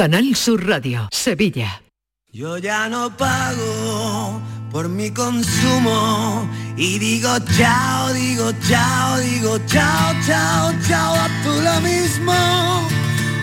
Canal Sur Radio, Sevilla. Yo ya no pago por mi consumo y digo chao, digo chao, digo chao, chao, chao, a tú lo mismo.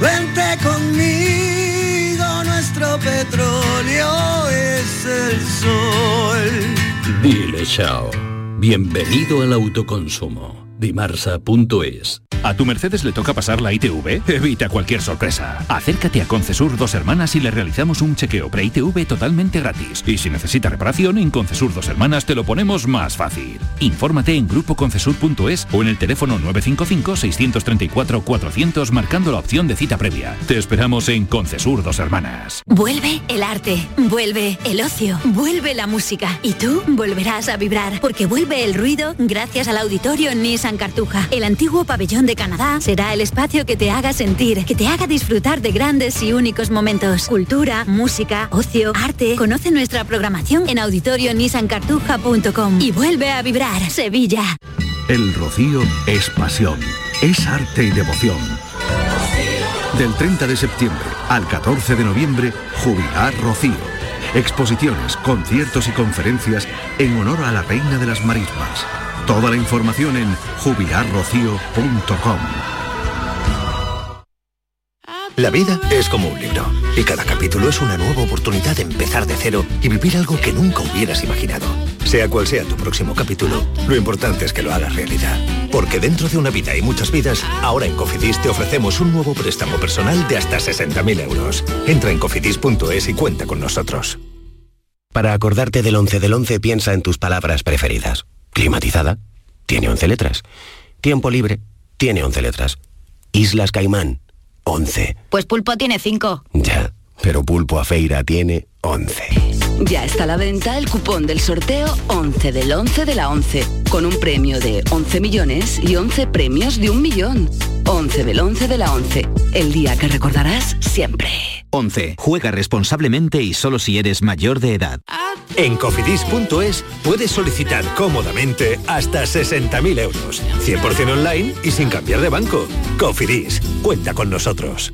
Vente conmigo, nuestro petróleo es el sol. Dile chao. Bienvenido al autoconsumo. Dimarsa.es ¿A tu Mercedes le toca pasar la ITV? Evita cualquier sorpresa. Acércate a Concesur Dos Hermanas y le realizamos un chequeo pre-ITV totalmente gratis. Y si necesita reparación, en Concesur Dos Hermanas te lo ponemos más fácil. Infórmate en grupoconcesur.es o en el teléfono 955-634-400 marcando la opción de cita previa. Te esperamos en Concesur Dos Hermanas. Vuelve el arte, vuelve el ocio, vuelve la música y tú volverás a vibrar porque vuelve el ruido gracias al auditorio Nissan Cartuja, el antiguo pabellón de Canadá será el espacio que te haga sentir, que te haga disfrutar de grandes y únicos momentos. Cultura, música, ocio, arte. Conoce nuestra programación en auditorionissancartuja.com y vuelve a vibrar Sevilla. El rocío es pasión, es arte y devoción. Del 30 de septiembre al 14 de noviembre, Jubilar Rocío. Exposiciones, conciertos y conferencias en honor a la Reina de las Marismas. Toda la información en jubilarrocío.com. La vida es como un libro y cada capítulo es una nueva oportunidad de empezar de cero y vivir algo que nunca hubieras imaginado. Sea cual sea tu próximo capítulo, lo importante es que lo hagas realidad. Porque dentro de una vida y muchas vidas, ahora en Cofidis te ofrecemos un nuevo préstamo personal de hasta 60.000 euros. Entra en cofidis.es y cuenta con nosotros. Para acordarte del 11 del 11 piensa en tus palabras preferidas. Climatizada, tiene 11 letras. Tiempo libre, tiene 11 letras. Islas Caimán, 11. Pues Pulpo tiene 5. Ya, pero Pulpo a Feira tiene 11. Ya está a la venta el cupón del sorteo 11 del 11 de la 11, con un premio de 11 millones y 11 premios de un millón. 11 del 11 de la 11, el día que recordarás siempre. 11. Juega responsablemente y solo si eres mayor de edad. En cofidis.es puedes solicitar cómodamente hasta 60.000 euros, 100% online y sin cambiar de banco. Cofidis, cuenta con nosotros.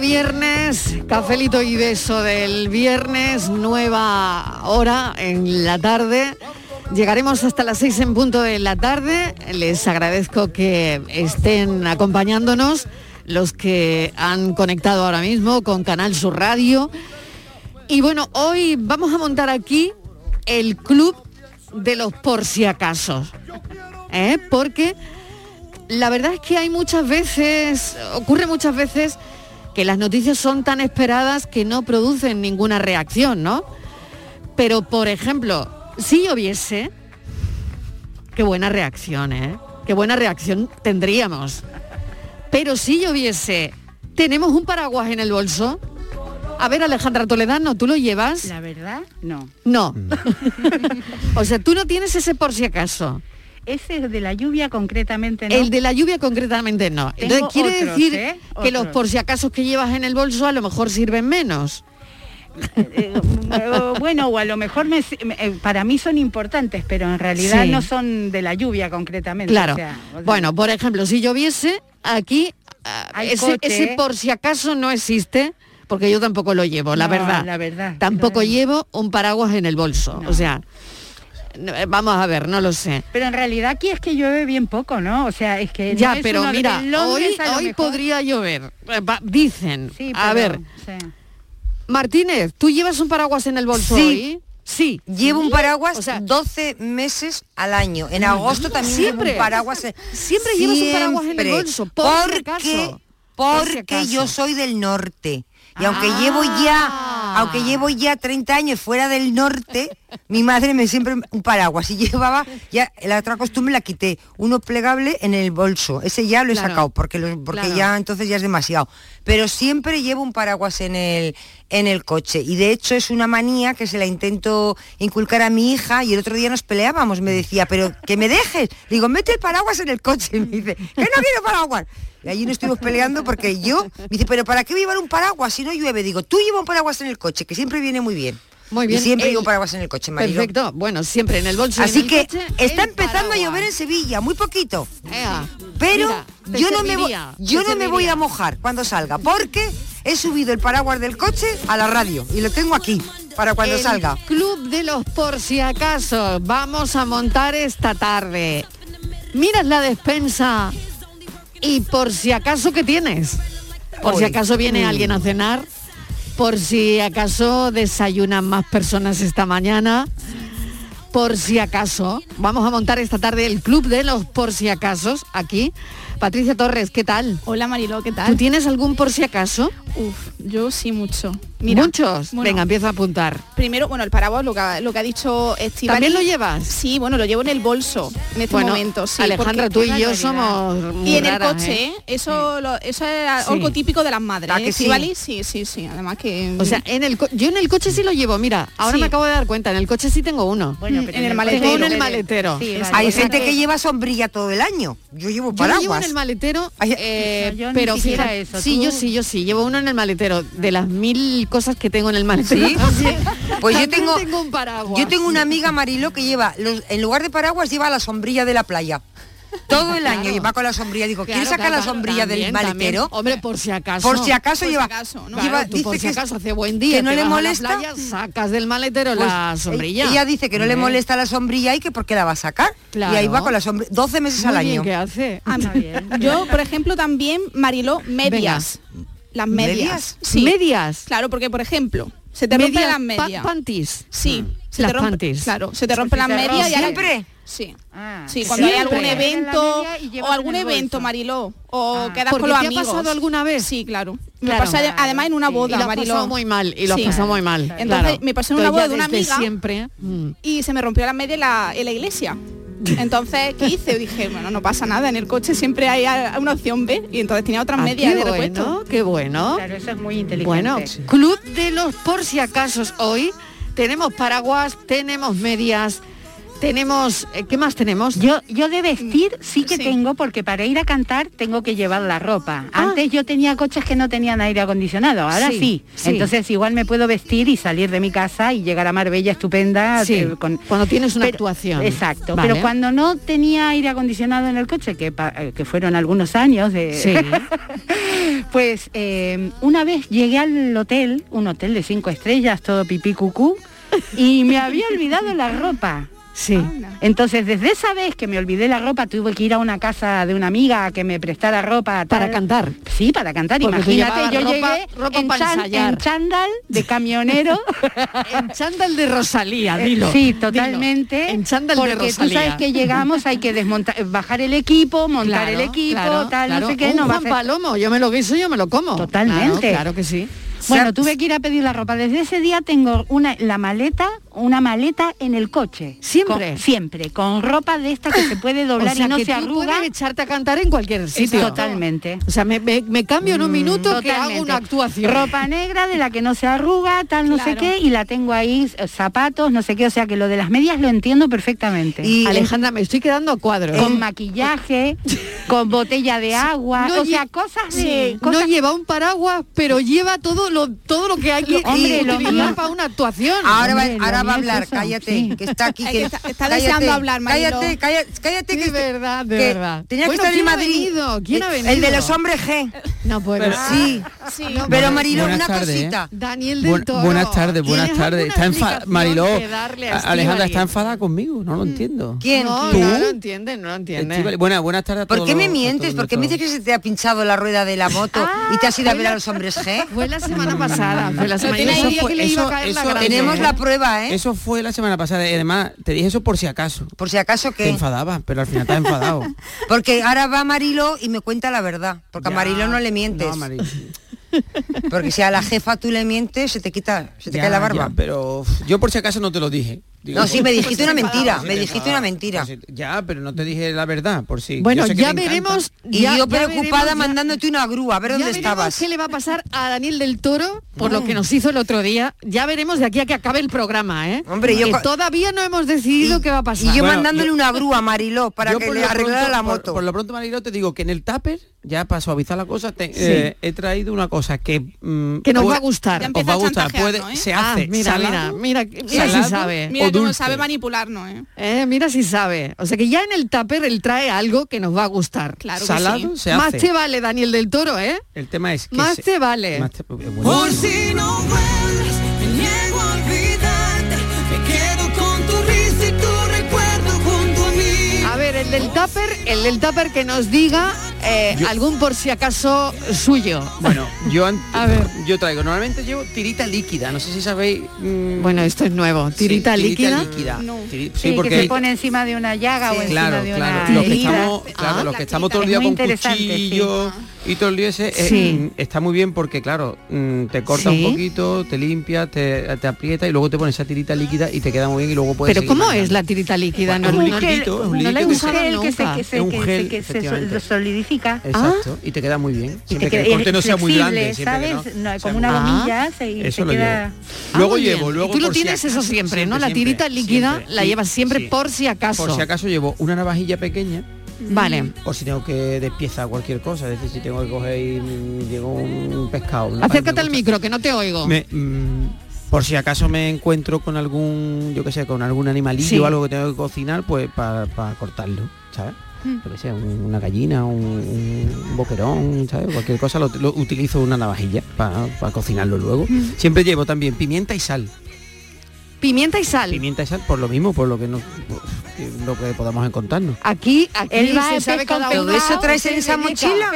viernes, cafelito y beso del viernes, nueva hora en la tarde. Llegaremos hasta las seis en punto de la tarde. Les agradezco que estén acompañándonos los que han conectado ahora mismo con Canal Sur Radio. Y bueno, hoy vamos a montar aquí el club de los por si acaso. ¿eh? Porque la verdad es que hay muchas veces, ocurre muchas veces que las noticias son tan esperadas que no producen ninguna reacción, ¿no? Pero, por ejemplo, si lloviese, qué buena reacción, ¿eh? Qué buena reacción tendríamos. Pero si lloviese, ¿tenemos un paraguas en el bolso? A ver, Alejandra Toledano, ¿tú lo llevas? La verdad, no. No. o sea, tú no tienes ese por si acaso. Ese de la lluvia concretamente no. El de la lluvia concretamente no. Tengo Entonces quiere otros, decir ¿eh? que los por si acaso que llevas en el bolso a lo mejor sirven menos. Eh, bueno, o a lo mejor me- me- eh, para mí son importantes, pero en realidad Sí. no son de la lluvia concretamente. Claro. o sea, o sea, Bueno, por ejemplo, si lloviese, aquí ah, ese, ese por si acaso no existe porque yo tampoco lo llevo, la verdad. la verdad, Tampoco llevo un paraguas en el bolso. O sea, eh, vamos a ver, no lo sé. Pero en realidad aquí es que llueve bien poco, ¿no? O sea, es que no Ya, es pero uno- mira, en Londres hoy, hoy podría llover. Eh, va- Dicen. Sí, a ver, sí. Martínez, ¿tú llevas un paraguas en el bolso Sí. hoy? Sí. Llevo un paraguas O sea, 12 meses al año. En agosto también Siempre. llevo un paraguas. en- Siempre llevas un paraguas en el Siempre. bolso, por si porque, acaso. Por si porque acaso. yo soy del norte. Y aunque llevo ya, aunque llevo ya 30 años fuera del norte, mi madre me siempre un paraguas y llevaba ya la otra costumbre la quité, uno plegable en el bolso. Ese ya lo he Claro. sacado porque lo- porque Claro. ya entonces ya es demasiado. Pero siempre llevo un paraguas en el en el coche y de hecho es una manía que se la intento inculcar a mi hija y el otro día nos peleábamos, me decía, pero que me dejes. Digo, mete el paraguas en el coche. Y me dice, que no quiero paraguas. Y allí nos estuvimos peleando porque yo, me dice, pero ¿para qué voy a llevar un paraguas si no llueve? Digo, tú lleva un paraguas en el coche, que siempre viene muy bien. Muy bien. Y siempre El- llevo un paraguas en el coche, Mariló. Perfecto. Bueno, siempre en el bolso. en Así el que coche, está empezando a llover en Sevilla, muy poquito. Ea, Pero mira, yo no me voy, yo no me voy a mojar cuando salga, porque he subido el paraguas del coche a la radio y lo tengo aquí para cuando El salga. Club de los por si acaso. Vamos a montar esta tarde. Miras la despensa y por si acaso que tienes. Por si acaso viene Mm. alguien a cenar. Por si acaso desayunan más personas esta mañana. Por si acaso. Vamos a montar esta tarde el Club de los por si acasos aquí. Patricia Torres, ¿qué tal? Hola Mariló, ¿qué tal? ¿Tú tienes algún por si acaso? Uf, yo sí mucho. ¿Muchos? bueno, Venga, empieza a apuntar. Primero, bueno, el paraguas, lo que, ha- lo que ha dicho Estivali. ¿También lo llevas? Sí, bueno, lo llevo en el bolso en este Bueno, momento. Sí, Alejandra, tú y yo somos muy Y en el coche, ¿eh? ¿eh? eso, lo- eso es Sí. algo típico de las madres. ¿A ¿eh? que sí? Sí, sí, sí. Además que... O sea, en el yo en el coche sí lo llevo, mira, ahora Sí. me acabo de dar cuenta, en el coche sí tengo uno. Bueno, pero en el Tengo maletero. uno en el maletero. Hay gente que- lleva sombrilla todo el año. Yo llevo paraguas. En el maletero, eh, No, yo ni pero fíjate, eso, sí, tú- yo sí, yo sí, llevo uno en el maletero. De las mil cosas que tengo en el maletero, Pues yo tengo, un paraguas. yo tengo una amiga Marilo que lleva, los- en lugar de paraguas, lleva la sombrilla de la playa. Todo el año Claro. lleva con la sombrilla. Digo, ¿quieres Claro, sacar la sombrilla también, del maletero? también. Hombre, por si acaso. Por si acaso Por si lleva. acaso, ¿no? lleva- Claro, tú dice por si que, acaso hace buen día, que no le molesta. playa, sacas del maletero Pues, la sombrilla. Ella dice que no le molesta la sombrilla y que por qué la va a sacar. Claro. Y ahí va con la sombrilla. 12 meses al bien, año. ¿qué hace? Ah, Yo, por ejemplo, también, Mariló, medias. Las medias. ¿Medias? Sí. Medias. Claro, porque, por ejemplo, se te rompen las pa- medias. panties. Sí, se Las te rompe, panties. Claro, se te rompen las medias y ¿Siempre? Sí. Ah, Sí, cuando hay Siempre. algún Llevas la evento o algún evento. Mariló, o Ah. quedas ¿Porque con los te ha amigos. pasado alguna vez? Sí, claro. Me Claro. pasó además en una Sí. boda, Y Mariló. pasado muy mal, y lo Sí. pasado muy mal. Entonces claro. me pasó en una boda de una amiga siempre. mm. y se me rompió la media en la, en la iglesia. Entonces, ¿qué hice? Dije, bueno, no pasa nada, en el coche siempre hay una opción B y entonces tenía otras Ah, medias qué de repuesto. bueno, qué bueno. Claro, eso es muy inteligente. Bueno, Club de los por si acasos hoy. Tenemos paraguas, tenemos medias, tenemos... eh, ¿Qué más tenemos? Yo, yo de vestir sí que Sí. tengo, porque para ir a cantar tengo que llevar la ropa. Ah. Antes yo tenía coches que no tenían aire acondicionado, ahora Sí, sí. sí. Entonces igual me puedo vestir y salir de mi casa y llegar a Marbella estupenda. Sí, eh, con- cuando tienes una Pero- actuación. Exacto, Vale. pero cuando no tenía aire acondicionado en el coche, que, eh, que fueron algunos años de... Pues eh, una vez llegué al hotel, un hotel de cinco estrellas, todo pipí cucú, y me había olvidado la ropa. Sí. Entonces, desde esa vez que me olvidé la ropa, tuve que ir a una casa de una amiga que me prestara ropa. Para cantar. Sí, para cantar. Porque Imagínate, yo ropa- llegué ropa en, chan- chándal de camionero. En chándal de Rosalía, dilo. Sí, Dilo. totalmente. En chándal de porque Rosalía. tú sabes que llegamos, hay que desmontar, bajar el equipo, montar Claro, el equipo, claro, tal, claro. no sé qué. Un no va a Juan ser- Palomo, yo me lo guiso, yo me lo como. Totalmente. Claro, claro que sí. Bueno, tuve que ir a pedir la ropa. Desde ese día tengo una la maleta, una maleta en el coche. ¿Siempre? Con- siempre, con ropa de esta que se puede doblar o sea, y no que se tú arruga. puedes echarte a cantar en cualquier sitio. Totalmente. O sea, me, me- me cambio en un minuto que hago una actuación. Ropa negra de la que no se arruga, tal no sé qué, y la tengo ahí, eh, zapatos, no sé qué, o sea que lo de las medias lo entiendo perfectamente. Y Alejandra, me estoy quedando a cuadro. con maquillaje, con botella de agua, No o sea, cosas Sí, de cosas no lleva un paraguas, pero lleva todo lo lo, todo lo que hay que hombre, utilizar para una actuación. Ahora, hombre, va, ahora va a hablar, es cállate, sí. que está aquí. Que, está, está cállate, deseando hablar, Marilo. Cállate, cállate, cállate. De que, verdad, de que verdad. Tenía bueno, que estar en Madrid. Venido? ¿Quién ha venido? El de los hombres G. No puedo. Pero, sí. sí. No, pero Mariló, una tarde, cosita. Eh. Daniel del Toro. Buenas tardes, buenas tardes. Está enfadada. Mariló, Alejandra está enfadada conmigo, no lo mm. entiendo. ¿Quién? No, no lo entienden, no lo entienden. Buenas, buenas tardes ¿Por qué me mientes? ¿Por qué me dices que se te ha pinchado la rueda de la moto y te has ido a ah, ver a los hombres G? Fue la semana semana pasada. Tenemos la ¿eh? prueba, ¿eh? Eso fue la semana pasada. Y además, te dije eso por si acaso. Por si acaso que. Te enfadaba, pero al final estás enfadado. Porque ahora va Marilo y me cuenta la verdad. Porque ya. a Marilo no le mientes. Porque si a la jefa tú le mientes, se te quita, se te cae la barba. Pero yo por si acaso no te lo dije. No, sí, me dijiste una mentira, me dijiste una mentira. Ya, pero no te dije la verdad, por si. Bueno, ya veremos. Y yo preocupada mandándote una grúa, a ver dónde estabas. ¿Qué le va a pasar a Daniel del Toro por lo que nos hizo el otro día? Ya veremos de aquí a que acabe el programa, ¿eh? Hombre, yo que todavía no hemos decidido qué va a pasar. Y yo mandándole una grúa a Mariló para que le arreglara la moto. Por, lo pronto, Mariló, te digo que en el tupper, ya para suavizar la cosa, eh, he traído una cosa cosa que... Mm, que nos puede, va a gustar. Os va a gustar. Puede, ¿eh? Se hace. Ah, mira, salado, mira, mira, mira salado, si sabe. Mira cómo sabe manipularnos. ¿eh? ¿eh? mira si sabe. O sea que ya en el tupper él trae algo que nos va a gustar. Claro salado que sí. se hace. Más te vale, Daniel del Toro, ¿eh? El tema es que Más se, te vale. Más te, eh, bueno. Por si no vuelves, me niego a olvidarte, me quedo con tu risa y tu recuerdo junto a mí. A ver, el del tupper, el del tupper que nos diga eh, algún por si acaso suyo. Bueno, yo, yo traigo, normalmente llevo tirita líquida, no sé si sabéis... Mm, bueno, esto es nuevo, tirita líquida. Tirita Sí, porque... que se pone encima de una llaga o encima claro, de claro. Los que estamos, ah, claro, los que estamos todo el día con cuchillo y todo el día ese eh, mm, está muy bien porque, claro, mm, te corta un poquito, te limpia, te, te, aprieta y luego te pones esa tirita líquida y te queda muy bien y luego puedes... Pero ¿cómo es la tirita líquida? Bueno, no, es un líquido, el que se solidifica Exacto, ah. y te queda muy bien. Siempre no sea muy grande. ¿sabes? Como una y eso queda... Luego ah, llevo, luego Tú lo tienes eso siempre, ¿no? la tirita líquida la llevas siempre por si acaso. Por si acaso llevo una navajilla pequeña. Vale. O si tengo que despiezar cualquier cosa, es decir, si tengo que coger y llegó un pescado. Acércate al micro, que no te oigo. Mm, por si acaso me encuentro con algún, yo qué sé, con algún animalillo sí. o algo que tengo que cocinar, pues para cortarlo, ¿sabes? Hmm. no sé, una gallina, un, boquerón, ¿sabes? cualquier cosa, lo, utilizo una navajilla para cocinarlo luego. Hmm. Siempre llevo también pimienta y sal. Pimienta y sal. Pimienta y sal, por lo mismo, por lo que no lo que podamos encontrarnos. Aquí, aquí él va se sabe esa mochila,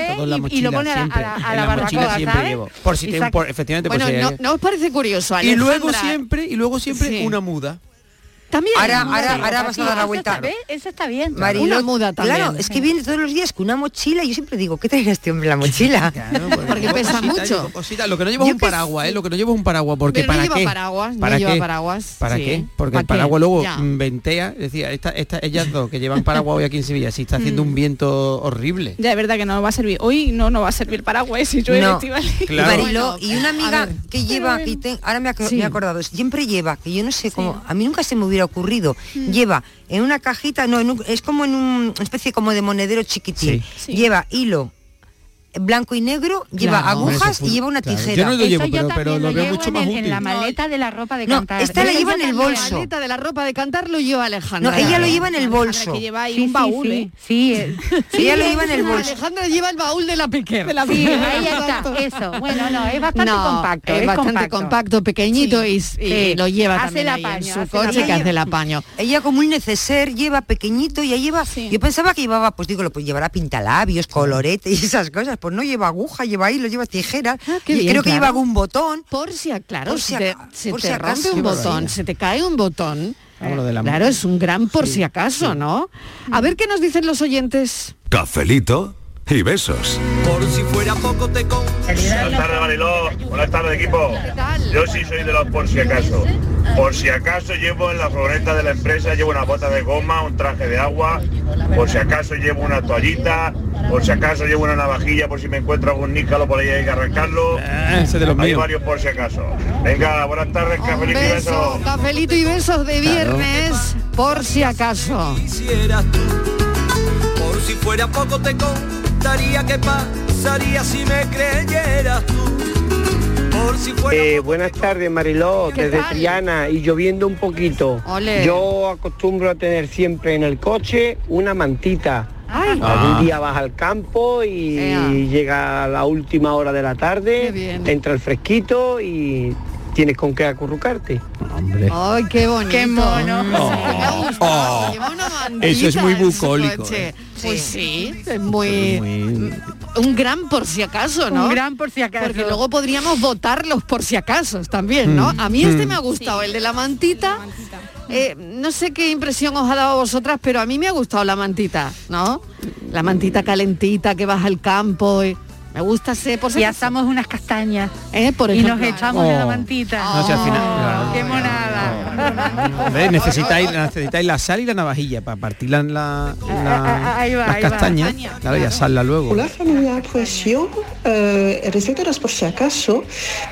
y, lo pone a, la, a siempre llevo. Por si por, efectivamente, por si no, os parece curioso, Y luego siempre, y luego siempre una muda. También. Ahora, ahora, ahora vas a dar la vuelta. Está, está bien. Una muda también. Claro, es que viene todos los días con una mochila. Yo siempre digo, ¿qué trae este hombre la mochila? Porque, porque pesa mucho. Lo que no lleva es un paraguas. ¿eh? Lo que no lleva es un paraguas. Porque para, qué? ¿Para qué? ¿Para sí. qué? Porque el paraguas luego mm, ventea. Decía, esta, esta, ellas dos que llevan paraguas hoy aquí en Sevilla, si está haciendo mm. un viento horrible. Ya, es verdad que no va a servir. Hoy no, no va a servir paraguas si llueve y una amiga que lleva, ahora me he acordado, siempre lleva, que yo no sé cómo, a mí nunca se me hubiera ocurrido. Mm. Lleva en una cajita, no, en un, es como en una especie como de monedero chiquitín. Lleva hilo, blanco y negro, lleva agujas y lleva una tijera. Claro. Yo no lo llevo, pero, lo, lo, mucho en más. En la maleta de la ropa de cantar. Esta la lleva en el bolso. La maleta de la ropa de cantar lo lleva Alejandra. Ella lo lleva en el bolso. Que lleva ahí un baúl, ¿eh? Eh. sí, ella lo lleva en el bolso. Alejandra lleva el baúl de la piquera. De la piquera. eso. Bueno, no, es bastante compacto. Es, bastante compacto, pequeñito y, lo lleva hace en su coche que hace el apaño. Ella como un neceser lleva pequeñito y ahí lleva... Yo pensaba que llevaba, pues digo, pues llevará pintalabios, colorete y esas cosas, pues no lleva aguja, lleva hilo, lleva tijeras. Ah, y bien, creo que lleva algún botón. Por si, claro, por si, se te, si rompe un botón, se te cae un botón. Claro, es un gran por si acaso, ¿no? A ver qué nos dicen los oyentes. Cafelito y besos. Por si fuera poco te con... Buenas tardes, Mariló. Buenas tardes, equipo. Yo sí soy de los por si acaso. Por si acaso llevo en la floreta de la empresa, llevo una bota de goma, un traje de agua, por si acaso llevo una toallita, por si acaso llevo una navajilla, por si me encuentro algún nícalo por ahí hay que arrancarlo. Hay varios por si acaso. Venga, buenas tardes, cafelito beso, y besos. Cafelito y besos de viernes, por si acaso. Por si fuera poco te con eh, buenas tardes Mariló, desde? Triana y lloviendo un poquito. Yo acostumbro a tener siempre en el coche una mantita. Ay. Un ah. día vas al campo y llega a la última hora de la tarde, entra el fresquito y tienes con qué acurrucarte. Ay, qué bonito. Mono. Ah. Eso es muy bucólico. Eh. Pues sí, es muy, un gran por si acaso, ¿no? Un gran por si acaso. Porque luego podríamos votar los por si acaso también, ¿no? Mm. A mí este Mm. me ha gustado, el de la mantita. Eh, no sé qué impresión os ha dado a vosotras, pero a mí me ha gustado la mantita, ¿no? La mantita calentita que vas al campo. y- me gusta ese por si Y asamos unas castañas. ¿Eh? Por y ejemplo. nos echamos en la Oh. mantita. No, si al final- claro. ¡Qué monada! Hombre, necesitáis, necesitáis la sal y la navajilla para partir la, la- la- ahí va, las ahí va. castañas claro, y asarla luego. Hola familia, pues yo, eh, los por si acaso,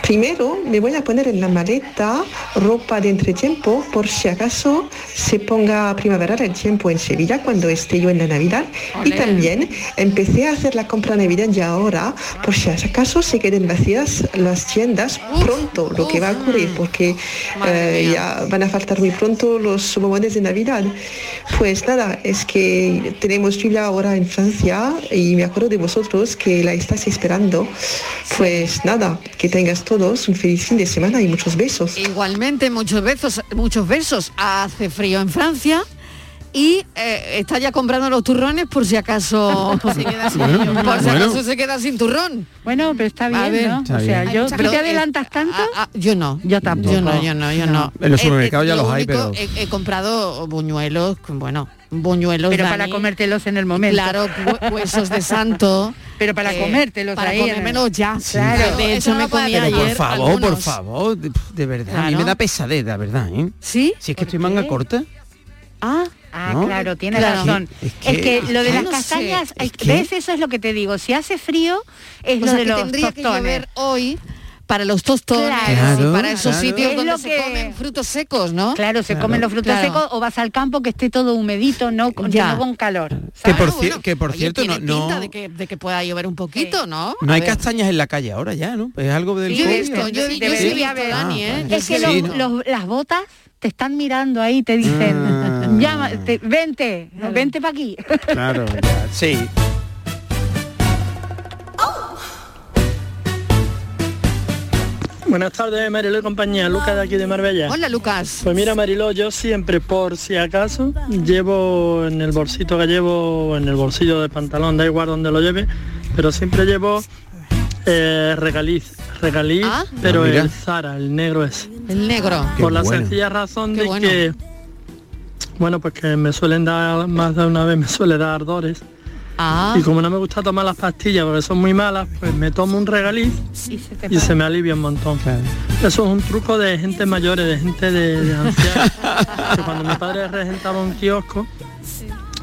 primero me voy a poner en la maleta ropa de entretiempo por si acaso se ponga primaveral el tiempo en Sevilla cuando esté yo en la Navidad. Y también empecé a hacer la compra navideña ahora por si acaso se queden vacías las tiendas pronto, lo que va a ocurrir, porque eh, ya van a faltar muy pronto los bombones de Navidad. Pues nada, es que tenemos lluvia ahora en Francia y me acuerdo de vosotros que la estáis esperando. Pues nada, que tengas todos un feliz fin de semana y muchos besos. Igualmente, muchos besos, muchos besos. Hace frío en Francia y eh, está ya comprando los turrones por si acaso Se queda sin Bueno, ellos. por si acaso se queda sin turrón. Bueno, pero está A bien, ver. ¿no? Está o sea, bien. yo, Hay ¿tú mucha- te pero, eh, adelantas tanto? yo no. Yo tampoco. Yo no, yo no, yo no. En los Eh, supermercados eh, ya lo los hay, único, pero- He, he comprado buñuelos, bueno, buñuelos. Pero para Dani. comértelos en el momento. Claro, hue- huesos de santo. Pero para eh, comértelos Para ahí comérmelos ya. Claro. De Eso hecho, no me comí. Pero por ayer favor, por algunos. favor, de, de verdad, a mí Claro. me da pesadez, la verdad, ¿eh? ¿Sí? Si es que estoy manga corta. Ah, Ah, ¿No? claro, tienes Claro. razón. Es Es que- que, lo de las no castañas, es ¿ves? Eso es lo que te digo. Si hace frío, es O lo sea, de que los tendría que llover hoy para los tostones Claro, y para esos claro. sitios Es donde lo se que- comen frutos secos, ¿no? Claro, se Claro. comen los frutos Claro. secos o vas al campo que esté todo humedito, no, con- Ya. no con calor. Que por, bueno, que por oye, cierto, no, pinta no, de que, de que pueda llover un poquito, ¿no? no A hay ver. castañas en la calle ahora ya, ¿no? Es algo del Yo yo, yo sí visto. Dani, ¿eh? Ah, Es que los- los- las botas te están mirando ahí, te dicen, Ah. llama, te- vente, vente para aquí. Claro, sí. Buenas tardes, Mariló y compañía, Lucas de aquí de Marbella. Hola, Lucas. Pues mira, Mariló, yo siempre, por si acaso, llevo en el bolsito que llevo, en el bolsillo del pantalón, da igual donde lo lleve, pero siempre llevo eh, regaliz, regaliz, Ah. pero Ah, el Zara, el negro es. El negro. Qué por la bueno. sencilla razón Qué de bueno. que, bueno, pues que me suelen dar, más de una vez me suele dar ardores. Ah, Y como no me gusta tomar las pastillas porque son muy malas, pues me tomo un regaliz Y se te y se me alivia un montón. Claro. Eso es un truco de gente mayores, de gente de, de ancianos. que cuando mi padre regentaba un kiosco,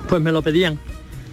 pues me lo pedían.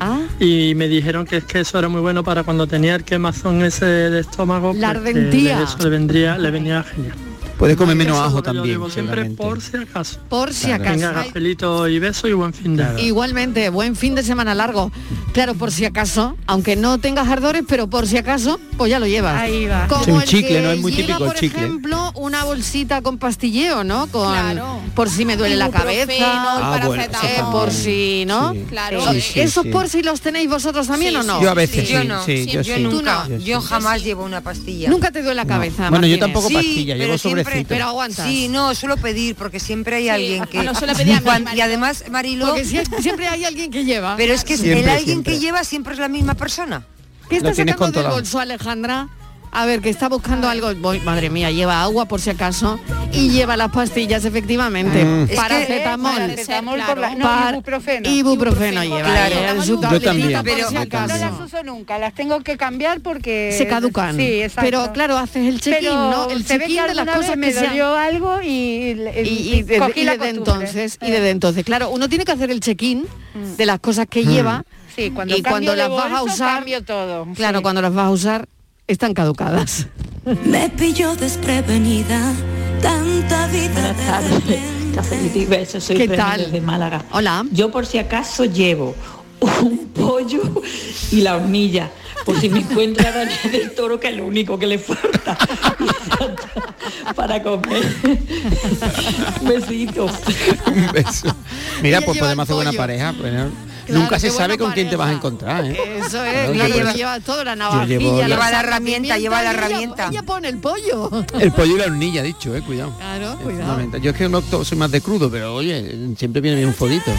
ah, Y me dijeron que es que eso era muy bueno para cuando tenía el quemazón ese de estómago. La pues, ardentía. Eso le vendría, le venía genial. Puedes comer menos ajo yo también, digo siempre por si acaso. por si Claro. acaso. Venga, gafelito y beso y buen fin de Igualmente, buen fin de semana largo. Claro, por si acaso, aunque no tengas ardores, pero por si acaso, pues ya lo llevas. Ahí va. Como Sí, un el chicle, que ¿no? Es muy lleva, típico el por chicle. ejemplo, una bolsita con pastilleo, ¿no? Con Claro. por si me duele la cabeza, Ah, bueno, eh, por si, ¿no? Sí. Claro. Sí, sí, ¿Esos sí. por si los tenéis vosotros también Sí, o no? Yo a veces yo sí, no, sí, yo yo sí. nunca, Tú no. yo jamás llevo una pastilla. Nunca te duele la cabeza. Bueno, yo tampoco pastilla, llevo siempre-. Pero aguantas. Sí, no, suelo pedir porque siempre hay alguien que no suele pedir a mí, Cuan- y además Porque sie- siempre hay alguien que lleva. pero es que Siempre, el alguien siempre. que lleva siempre es la misma persona. ¿Qué Lo está tienes sacando del bolso, Alejandra? A ver, que está buscando algo. Voy, madre mía, lleva agua por si acaso y lleva las pastillas, efectivamente. Mm. Es que- Paracetamol. Paracetamol Claro. por la, no, Par- ibuprofeno. Ibuprofeno lleva. Claro. ella en su Yo también. Pero- si No acaso. las uso nunca, las tengo que cambiar porque... Se caducan. Sí, exacto. Pero claro, haces el check-in, ¿no? El que check-in de las cosas que me dolió algo y, y, y de- cogí y la desde entonces y desde entonces claro uno tiene que hacer el check-in de las cosas que lleva Sí, cuando y cuando las vas a usar cambio todo. claro cuando las vas a usar están caducadas Me pilló desprevenida, tanta vida Buenas soy ¿Qué tal? desde Málaga. Hola. Yo por si acaso llevo un pollo y la hornilla, por si me encuentra Daniel del Toro, que es lo único que le falta para comer. Un besito. Un beso. Mira, Ella pues podemos hacer buena pareja. pues, ¿no? Claro, Nunca se sabe con quién te vas a encontrar, ¿eh? Eso es, Claro, lleva, toda la llevo navajilla, la- Lleva la herramienta, lleva la ella- herramienta. Ella pone el pollo. El pollo y la hornilla, dicho, eh, cuidado. Claro, cuidado. Yo es que no soy más de crudo, pero oye, siempre viene bien un fodito.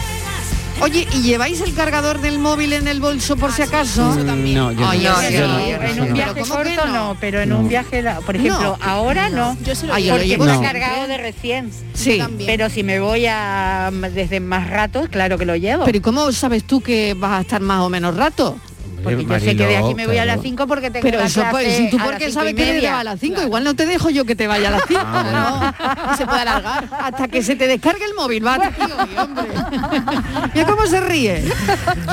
Oye, ¿y lleváis el cargador del móvil en el bolso por si acaso? Mm, No, yo no. en un viaje ¿Cómo que corto no? no, pero en No. un viaje, por ejemplo, No. ahora no, Yo se lo llevo cargado de recién. Sí. también. Pero si me voy a desde más rato, claro que lo llevo. Pero ¿y cómo sabes tú que vas a estar más o menos rato? Porque yo sé que de aquí me voy a las 5 porque tengo Pero la eso, pues, clase tú a por las qué cinco sabes que te va a las 5, igual no te dejo yo que te vaya a las 5. Y se puede alargar. Hasta que se te descargue el móvil, va, tío, y hombre. Mira cómo se ríe.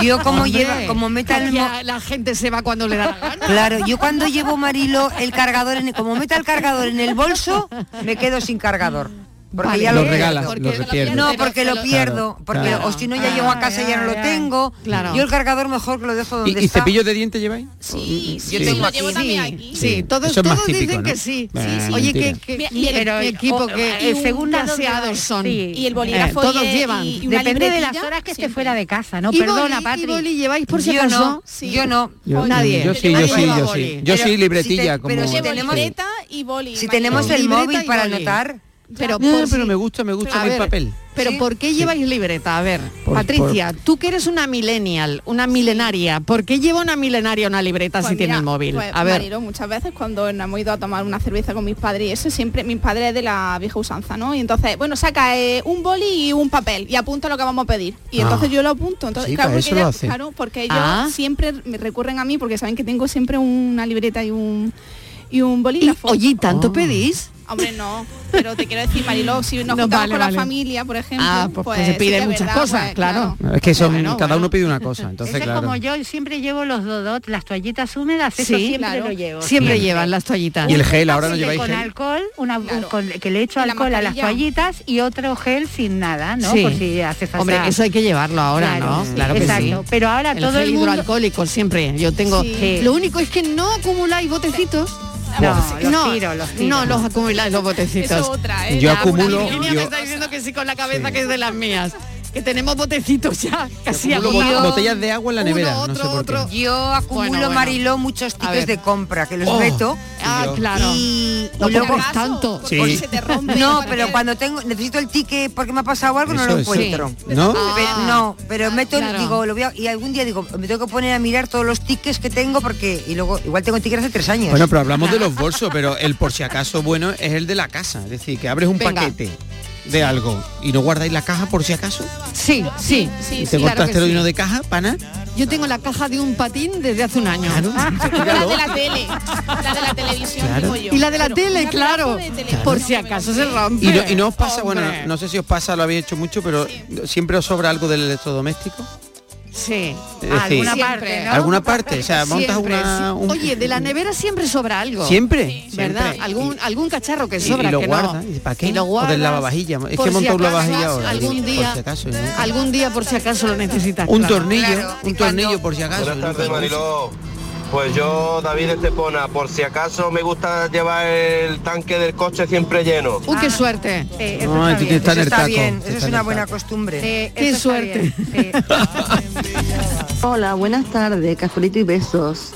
Yo como Hombre, lleva, como meta el la gente se va cuando le da la gana. Claro, yo cuando llevo Marilo el cargador, en, como meta el cargador en el bolso, me quedo sin cargador. Porque Vale. ya Lo lo, regalas, pierdo. lo. No, porque lo Claro, pierdo, porque claro. o si no ya llego a casa y ya no lo tengo. Claro. Yo el cargador mejor que lo dejo donde ¿Y, y está. cepillo de dientes lleváis? Sí, sí, Yo sí, tengo lo aquí. llevo también Sí, aquí. sí, todos, es todos típico, dicen ¿no? que sí. Eh, Oye, que, que- mi, pero mi el- equipo, o- que el dos aseados son. Sí. Y el bolígrafo todos y, el- llevan. y Depende de las horas que esté fuera de casa, ¿no? ¿Y Perdona, Patri. ¿Y boli lleváis por si yo acaso? no, Sí. yo no. Nadie. Yo sí, Yo sí, a yo boli. sí. Yo sí, si libretilla, como... pero tenemos- libreta y boli. Si tenemos el móvil y para anotar, Pero, No, por pero me gusta, me gusta ver, papel. Pero Sí. ¿por qué lleváis libreta? A ver, Por- Patricia, tú que eres una millennial, una milenaria, ¿por qué lleva una milenaria una libreta Pues si tiene mira, el móvil? pues, a ver, Marilo, muchas veces cuando nos hemos ido a tomar una cerveza con mis padres y eso siempre, mis padres es de la vieja usanza, ¿no? Y entonces, bueno, saca eh, un boli y un papel y apunta lo que vamos a pedir. Y Ah. entonces yo lo apunto. Entonces, Sí, claro, porque claro, porque ellos Ah. siempre me recurren a mí porque saben que tengo siempre una libreta y un y un y, bolígrafo. oye, ¿y tanto Oh. pedís? Hombre, no, pero te quiero decir, Mariló, si nos No, juntamos vale, con vale. la familia, por ejemplo, Ah, pues, pues, pues se sí piden muchas verdad, cosas, pues, claro. Es que son, Bueno, cada bueno. uno pide una cosa, entonces Eso claro. como yo siempre llevo los dodot, las toallitas húmedas, eso Sí, siempre claro. lo llevo. Siempre llevan las toallitas. Y el gel, ahora no lleváis con gel. alcohol, una, un- con- que le echo la alcohol a las toallitas y otro gel sin nada, ¿no? Sí. Por si hace falta. Hombre, eso hay que llevarlo ahora, Claro, ¿no? sí, Claro que exacto. sí. Pero ahora el todo gel el mundo... hidroalcohólico siempre. Yo tengo. Lo único es que no acumuláis botecitos. No, los no, tiro, los tiro. no los acumuláis los botecitos. Eso otra, ¿eh? Yo La- acumulo- una yo- me está diciendo que sí con la cabeza que es de las mías. Que tenemos botecitos ya casi agotados. botellas de agua en la Uno, nevera, no otro, sé por qué. otro. yo acumulo Bueno, bueno. Mariló muchos tickets de compra que los Oh. meto Ah, yo. claro. y, No y luego tanto. Sí. Por si se te rompe. no, porque- pero cuando tengo necesito el ticket porque me ha pasado algo no lo es. encuentro. Sí. ¿No? Ah. Pero- no, pero meto el- claro. digo, lo voy a- y algún día digo, me tengo que poner a mirar todos los tickets que tengo porque y luego igual tengo tickets hace tres años. Bueno, pero hablamos de los bolsos, pero el por si acaso bueno es el de la casa. Es decir, que abres un Venga. paquete de algo y no guardáis la caja por si acaso. Sí, sí. Sí, y sí, te claro cortaste lo sí. lleno de caja, pana. Yo tengo la caja de un patín desde hace un año. La de la tele, la de la televisión, Claro. digo yo. Y la de la Pero tele, claro. de Por si acaso se rompe. Y no, y no os pasa, bueno, Hombre. no sé si os pasa, lo habéis hecho mucho, pero siempre os sobra algo del electrodoméstico. Sí. Es decir, Alguna Siempre. parte, ¿no? alguna parte, o sea, montas Siempre, una... sí. un- Oye, de la nevera siempre sobra algo. Siempre, ¿Verdad? siempre. Algún, algún cacharro que sobra y lo que guardas, no. ¿y para qué? Y lo O del guardas, lavavajillas. Es que he si un lavavajillas ahora. Algún día, por si acaso, ¿no? algún día por si acaso lo necesitas. Un claro. tornillo, Claro, un tornillo por si acaso. Buenas tardes, Mariló. Pues yo, David Estepona, por si acaso me gusta llevar el tanque del coche siempre lleno. Uy, qué suerte. Sí, eso No, está tú bien. tan Eso el está bien, está eso es una buena costumbre. Sí, Qué está suerte. Hola, buenas tardes, cafelito y besos.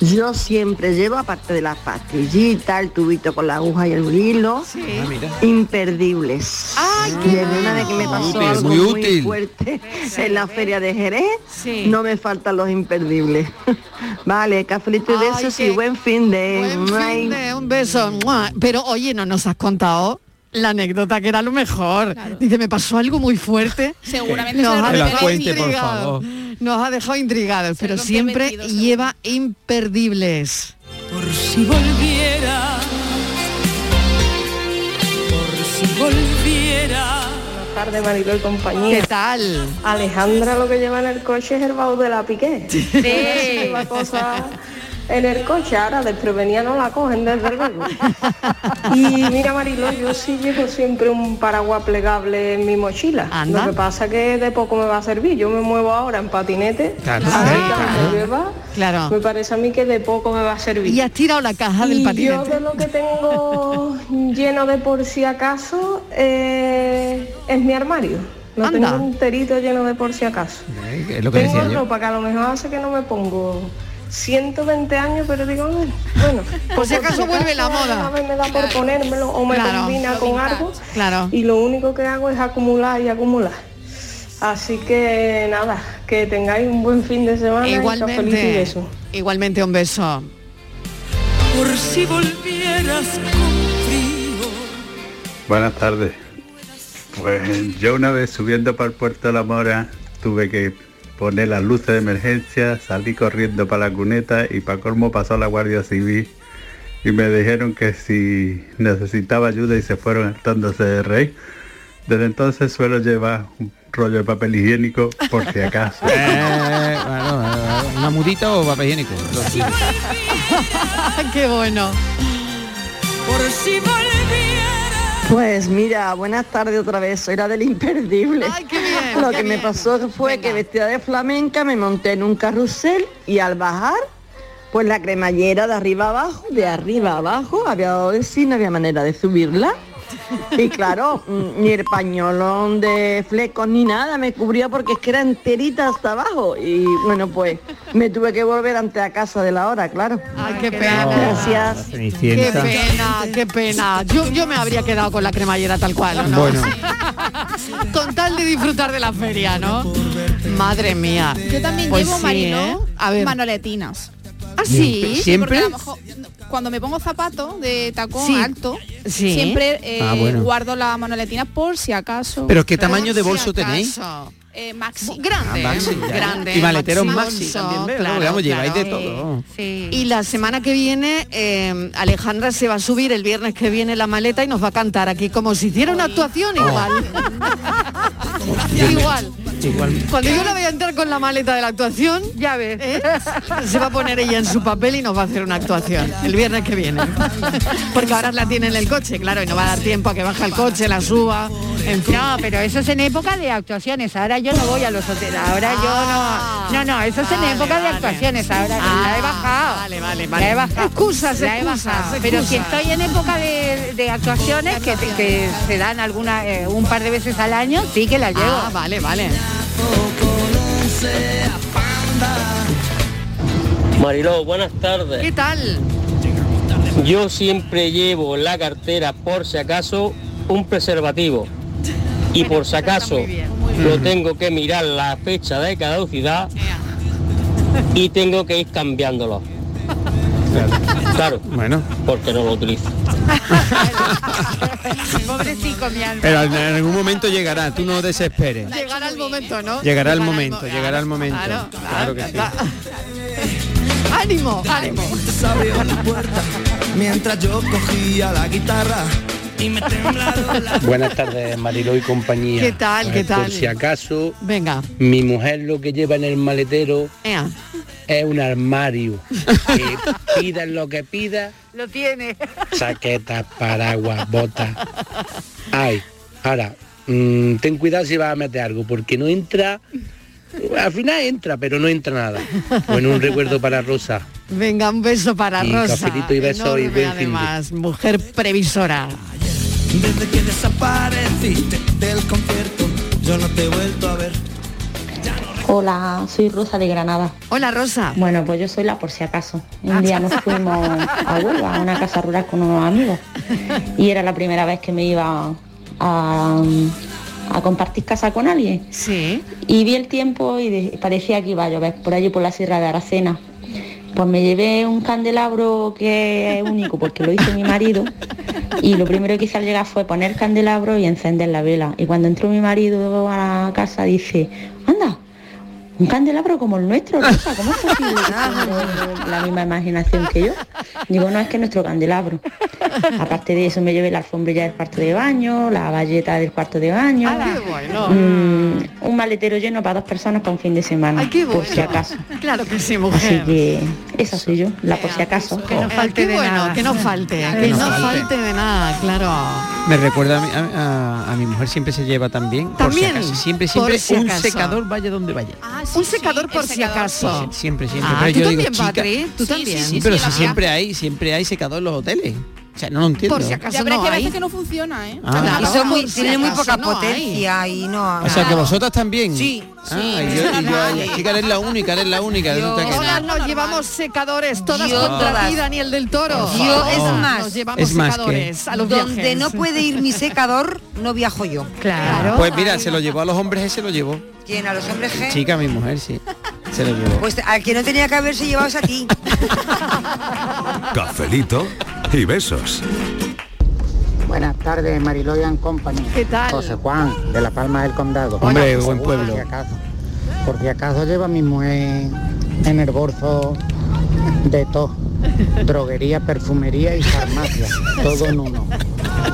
Yo siempre llevo, aparte de la pastillita, el tubito con la aguja y el hilo, Ah, mira. imperdibles. Ay, Desde una vez que me pasó Útil, algo muy útil. fuerte en la feria de Jerez, Sí. no me faltan los imperdibles. vale, cafelito y besos y buen fin de... Buen fin de- un beso. Pero oye, no nos has contado la anécdota que era lo mejor. Dice, me pasó algo muy fuerte. Seguramente Nos ha dejado cuente, intrigados. Nos ha dejado intrigados, pero siempre 22 segundos. lleva imperdibles. Por si volviera, por si volviera. Buenas tardes, Marilo y compañía. ¿Qué tal? Alejandra lo que lleva en el coche es el baúl de la piqué. Sí. La cosa en el coche, ahora desprevenida no la cogen desde luego. Y mira Marilo, yo sí llevo siempre un paraguas plegable en mi mochila. Anda. Lo que pasa que de poco me va a servir. Yo me muevo ahora en patinete. Claro, que claro. llueva, Claro. me parece a mí que de poco me va a servir. Y has tirado la caja del Y yo patinete. de lo que tengo lleno de por si acaso eh, es mi armario. Lo Anda. tengo enterito lleno de por si acaso. Eh, Es lo que tengo decía yo. ropa que a lo mejor hace que no me pongo 120 años, pero digo, "Ay, bueno, Por si acaso vuelve la moda. Me da por ponérmelo o me Claro. combina con algo. Claro. Y lo único que hago es acumular y acumular. Así que nada, que tengáis un buen fin de semana y feliz y Igualmente, beso. igualmente un beso. Por si volvieras con frío. Buenas tardes. Pues yo una vez subiendo para el puerto de la Mora tuve que poner las luces de emergencia, salí corriendo para la cuneta y para colmo pasó la Guardia Civil y me dijeron que si necesitaba ayuda y se fueron hartándose de rey. Desde entonces suelo llevar un rollo de papel higiénico por si acaso. Eh, bueno, eh, una mudita o papel higiénico. Qué bueno. Por si. Pues mira, buenas tardes otra vez, soy la del imperdible. Lo que me pasó fue que vestida de flamenca me monté en un carrusel y al bajar, pues la cremallera de arriba abajo, de arriba abajo, había dado de sí, no había manera de subirla. Y claro, mm, ni el pañolón de flecos ni nada me cubrió porque es que era enterita hasta abajo. Y bueno, pues me tuve que volver ante a casa de la hora, claro. Ay, qué pena. Gracias. Qué pena, qué pena. Yo, yo me habría quedado con la cremallera tal cual, ¿o ¿no? Bueno. con tal de disfrutar de la feria, ¿no? Madre mía. Yo también Pues llevo, sí, Marilo, ¿eh? A ver. manoletinas. ¿Ah, sí? porque a lo mejor, cuando me pongo zapatos de tacón Sí. alto, Sí. siempre eh, Ah, bueno. guardo la manoletina por si acaso. ¿Pero qué Por tamaño de bolso tenéis? Eh, maxi. Grande, Ah, maxi, grande. Y maleteros maxi también veo, ¿no? claro, Porque, vamos, lleváis de todo. Y la semana que viene eh, Alejandra se va a subir el viernes que viene la maleta y nos va a cantar aquí como si hiciera una actuación igual. igual. Igual. Cuando yo la voy a entrar con la maleta de la actuación, ya ves, se va a poner ella en su papel y nos va a hacer una actuación el viernes que viene. Porque ahora la tiene en el coche, claro, y no va a dar tiempo a que baje el coche, la suba, en fin. No, pero eso es en época de actuaciones. Ahora yo no voy a los hoteles. Ahora yo no. No, no, eso es en Vale, época de actuaciones. Ahora Ah, la he bajado. Vale, vale, La vale. he bajado. Excusas, La he excusas, bajado. Pero si estoy en época de, de actuaciones que, que se dan alguna eh, un par de veces al año, sí que la llevo. Ah, vale, vale. Mariló, buenas tardes. ¿Qué tal? Yo siempre llevo en la cartera, por si acaso, un preservativo. Y por si acaso lo tengo que mirar la fecha de caducidad y tengo que ir cambiándolo. Claro, bueno. porque no lo utilizo. Pobrecito mi alma. Pero en algún momento llegará, tú no desesperes. Llegará el momento, ¿no? Llegará el mo- momento, llegará el momento. Claro, Claro que sí. Ánimo, ánimo. Se abrió la puerta mientras yo cogía la guitarra y me Buenas tardes, Mariló y compañía. ¿Qué tal, qué tal? Por si acaso, Venga. mi mujer lo que lleva en el maletero Ea. es un armario. Que pidas lo que pidas, Lo tiene. chaquetas, paraguas, botas. Ay, ahora, mm, ten cuidado si vas a meter algo, porque no entra, al final entra, pero no entra nada. Bueno, un recuerdo para Rosa. Venga, un beso para Y Rosa. cafelito y beso y Enorme, además, mujer previsora. Desde que desapareciste del concierto, yo no te he vuelto a ver. Hola, soy Rosa de Granada. Hola Rosa. Bueno, pues yo soy la por si acaso. Un día nos fuimos a Huelva, a una casa rural con unos amigos. Y era la primera vez que me iba a, a compartir casa con alguien. Sí. Y vi el tiempo y parecía que iba a llover por allí por la Sierra de Aracena. Pues me llevé un candelabro que es único porque lo hizo mi marido y lo primero que hice al llegar fue poner el candelabro y encender la vela. Y cuando entró mi marido a la casa dice, anda, un candelabro como el nuestro, Rosa, ¿cómo es posible que la misma imaginación que yo? Digo, no, es que es nuestro candelabro. Aparte de eso me llevé la alfombrilla del cuarto de baño, la valleta del cuarto de baño, Qué bueno. mm, un maletero lleno para dos personas para un fin de semana, Ay, qué por si bueno. acaso. Claro que sí, Así mujer. que Esa soy yo, la por si acaso. Que no falte de nada. Que no falte, que no falte de nada, claro. Me recuerda a mi, a- a- a mi mujer siempre se lleva también. También, Por si acaso, siempre, siempre si un acaso. secador vaya donde vaya. Un secador por si acaso. Sí, siempre, siempre. Ah, Pero ¿tú yo digo, también, chica, Patri? ¿Tú sí, también? Sí, Sí, pero sí, si siempre hay, siempre hay secador en los hoteles. O sea, no lo entiendo. Por si acaso Ya, pero es no que hay. veces que no funciona, ¿eh? Ah. y son muy, por si tienen muy poca no hay. potencia y no. O sea, que vosotras también. Sí, Ah, y yo, y yo, ay, chica, eres la única, eres la única. resulta que. Todas nos llevamos secadores, todas Yo contra todas. ti, Daniel del Toro. Yo, es más, nos llevamos Es más que- secadores a los donde viajes. no puede ir mi secador, no viajo yo. Claro. Pues mira, se lo llevó a los hombres, ese lo llevó. ¿Quién? ¿A los hombres G? Chica, mi mujer, sí. Se lo llevó. Pues al que no tenía que haberse llevado es a ti. Cafelito y besos. Buenas tardes, Mariloyan Company. ¿Qué tal? José Juan, de La Palma del Condado. Hombre, Por buen si pueblo. acaso, por si acaso lleva mi mujer en el bolso de todo. Droguería, perfumería y farmacia. Todo en uno.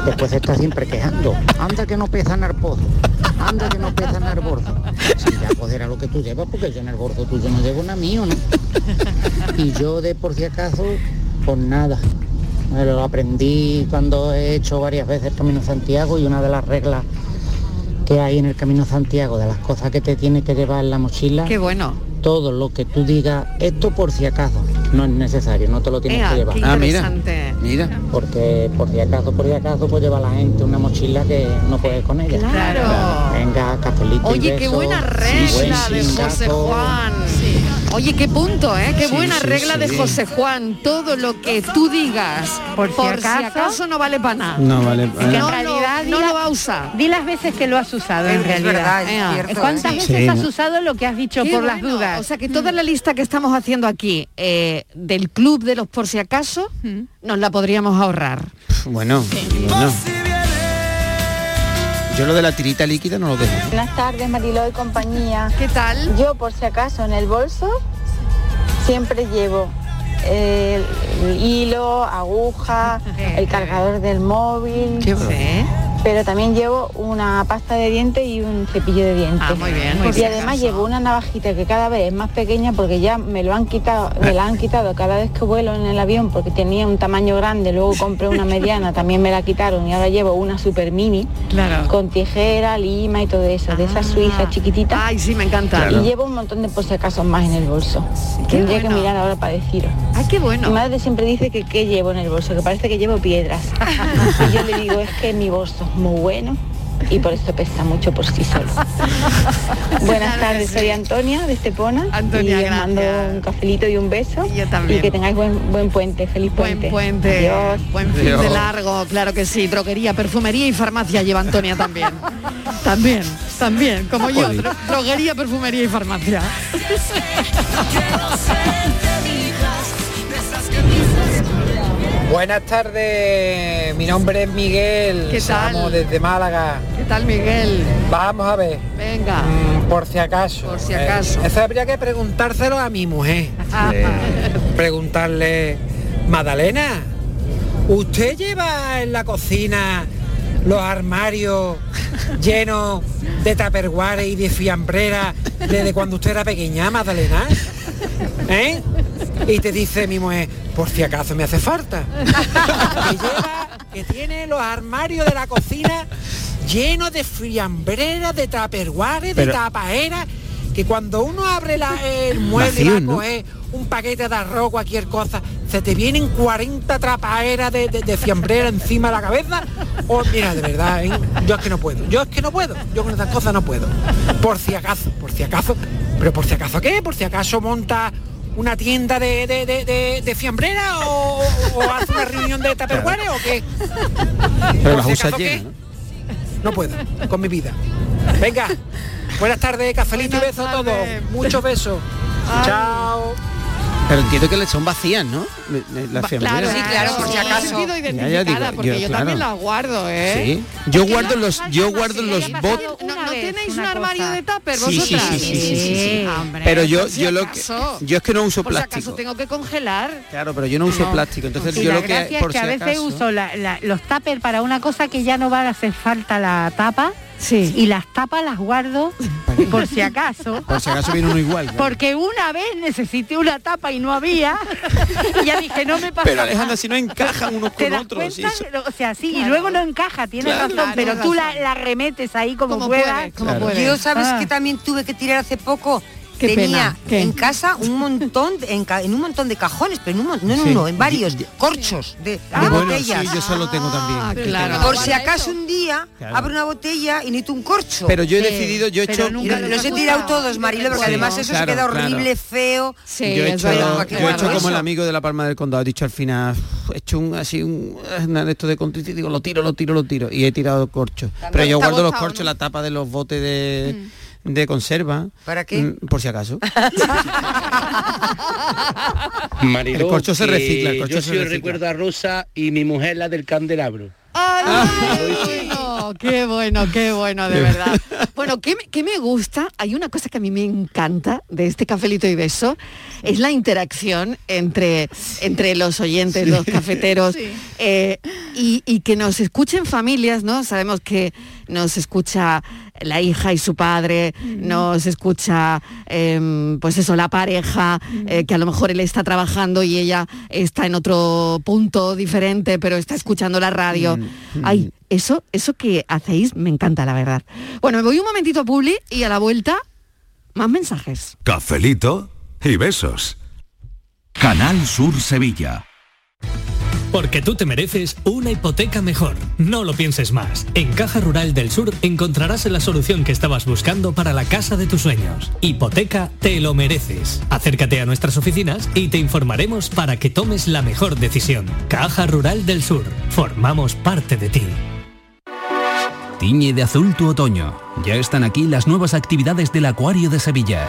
Después está siempre quejando. Anda que no pesa en el pozo. Anda que no pesa en el bolso. Si ya pues era lo que tú llevas, porque yo en el bolso tuyo no llevo nada mío, ¿no? Y yo de por si acaso, pues nada. Me lo aprendí cuando he hecho varias veces el Camino Santiago y una de las reglas que hay en el Camino Santiago, de las cosas que te tienes que llevar en la mochila, Qué bueno. todo lo que tú digas, esto por si acaso, no es necesario, no te lo tienes Ea, que llevar. qué Ah, mira. Mira. Porque por si acaso, por si acaso, pues lleva la gente una mochila que no puedes con ella. Claro. Venga, cafelito y Oye, qué buena buen regla de José. Juan. Oye, qué punto, ¿eh? Qué Sí, buena sí, regla de. José Juan. Todo lo que tú digas por si, acaso, acaso, no vale para nada. No vale. que en No, realidad no, di no la- lo va a usar. Di las veces que lo has usado en Es realidad. verdad, es Ea. cierto. ¿Cuántas ¿eh? veces Sí, has usado lo que has dicho Qué por las dudas? O sea que toda la lista que estamos haciendo aquí eh, del club de los por si acaso nos la podríamos ahorrar. Bueno, bueno. Yo lo de la tirita líquida no lo dejo. Buenas tardes, Mariló y compañía. ¿Qué tal? Yo, por si acaso, en el bolso siempre llevo el, el hilo, aguja, el cargador del móvil, Qué bueno. Pero también llevo una pasta de dientes y un cepillo de dientes. Ah, muy bien, muy y bien. además llevo una navajita que cada vez es más pequeña porque ya me lo han quitado, me la han quitado cada vez que vuelo en el avión porque tenía un tamaño grande, luego compré una mediana, también me la quitaron y ahora llevo una super mini Claro. con tijera, lima y todo eso, de esas suizas chiquititas. Ay, sí, me encanta. Y llevo un montón de por si acaso más en el bolso. Qué Tendría que mirar ahora para deciros. Ay, qué bueno. Mi madre siempre dice que qué llevo en el bolso, que parece que llevo piedras. y yo le digo, es que mi bolso muy bueno y por eso pesa mucho por sí solo. Buenas tardes, soy Antonia de Estepona Antonia, y os mando un cafelito y un beso. Yo también. Y que tengáis buen, buen puente, feliz Buen puente. puente, Adiós. buen fin de largo, claro que sí. Droguería, perfumería y farmacia lleva Antonia también. también, también, como yo. Oli. dro- droguería, perfumería y farmacia. Buenas tardes, mi nombre es Miguel, ¿Qué tal? Estamos desde Málaga. ¿Qué tal, Miguel? Vamos a ver, Venga. mm, por si acaso. Por si acaso. Eh, eso habría que preguntárselo a mi mujer. Ajá. Preguntarle, Madalena, ¿usted lleva en la cocina los armarios llenos de taperguares y de fiambrera desde cuando usted era pequeña, Magdalena? ¿Eh? Y te dice mi mujer, por si acaso me hace falta. Que lleva, que tiene los armarios de la cocina llenos de fiambreras, de taperguares, de Pero- tapaeras, que cuando uno abre la- el mueble y Vacío, va a ¿no? Un paquete de arroz, cualquier cosa, se te vienen 40 trapaeras de, de, de fiambrera encima de la cabeza. O mira, de verdad, ¿eh? yo es que no puedo, yo es que no puedo, yo con estas cosas no puedo. Por si acaso, por si acaso, pero por si acaso qué, por si acaso monta una tienda de, de, de, de- de fiambrera o, o hace una reunión de taperguares o qué. Pero las si usa acaso, ¿qué? llenas, ¿no? No puedo, con mi vida. Venga, buenas tardes, cafelito y Buenas beso a todos. Muchos besos. Ay. Chao. Pero entiendo que le son vacías, ¿no? Las fiambreras. Sí, claro, por si acaso. Ya, ya digo, porque yo, yo, claro. también las guardo, ¿eh? Sí. Yo guardo los, yo guardo los bots. ¿No, no tenéis un armario cosa. de tupper Sí, sí, vosotras? sí, sí, sí, sí, sí. Hombre, Pero yo, por si yo lo que, acaso. yo es que no uso Por si acaso plástico. tengo que congelar. Claro, pero yo no uso No. plástico. Entonces Y yo la lo que por es que si a veces acaso. uso la- la- los tuppers para una cosa que ya no va a hacer falta la tapa Sí. y las tapas las guardo por si acaso. Por si acaso viene uno igual. Porque una vez necesité una tapa y no había. y ya dije, no me pasa Pero nada. Alejandra, si no encajan unos ¿Te con otros. cuenta? sí, eso- O sea, sí, y luego no encaja, tienes Claro, razón, pero tú la, razón. la remetes ahí como, Como puedas. como Claro. Yo sabes Ah. que también tuve que tirar hace poco. Qué Tenía pena, en casa un montón, de- en, un montón de cajones, pero en un, no en Sí. uno, en varios corchos de, de Ah, bueno, botellas. sí, yo eso lo tengo también. Ah, claro. Por si acaso un día Claro. abro una botella y necesito un corcho. Pero yo he Sí, decidido, yo he pero hecho... nunca los he tirado todos, Marilo, porque Sí, además eso claro, se queda claro. horrible, feo. Sí, yo he hecho, verdad, ¿para qué yo he hecho como eso? el amigo de la Palma del Condado, he dicho al final, "Uf, he hecho un así un una de esto de contrito y digo, lo tiro, lo tiro, lo tiro. Y he tirado corcho. Pero yo guardo los corchos la tapa de los botes de, de conserva. ¿Para qué? mm, Por si acaso. Mariló, El corcho se recicla, el corcho yo se recicla. recuerdo a Rosa y mi mujer la del candelabro. ¡Ay, bueno! qué bueno, qué bueno, de verdad. Bueno, ¿qué, me- qué me gusta? Hay una cosa que a mí me encanta de este cafelito y beso, es la interacción entre, entre los oyentes, los cafeteros, eh, y, y que nos escuchen familias, ¿no? Sabemos que nos escucha la hija y su padre, nos escucha, em, pues eso, la pareja, eh, que a lo mejor él está trabajando y ella está en otro punto diferente, pero está escuchando la radio. Ay, eso, eso que hacéis me encanta, la verdad. Bueno, me voy un momentito a Publi y a la vuelta, más mensajes. Cafelito y besos. Canal Sur Sevilla. Porque tú te mereces una hipoteca mejor. No lo pienses más. En Caja Rural del Sur encontrarás la solución que estabas buscando para la casa de tus sueños. Hipoteca te lo mereces. Acércate a nuestras oficinas y te informaremos para que tomes la mejor decisión. Caja Rural del Sur. Formamos parte de ti. Tiñe de azul tu otoño. Ya están aquí las nuevas actividades del Acuario de Sevilla.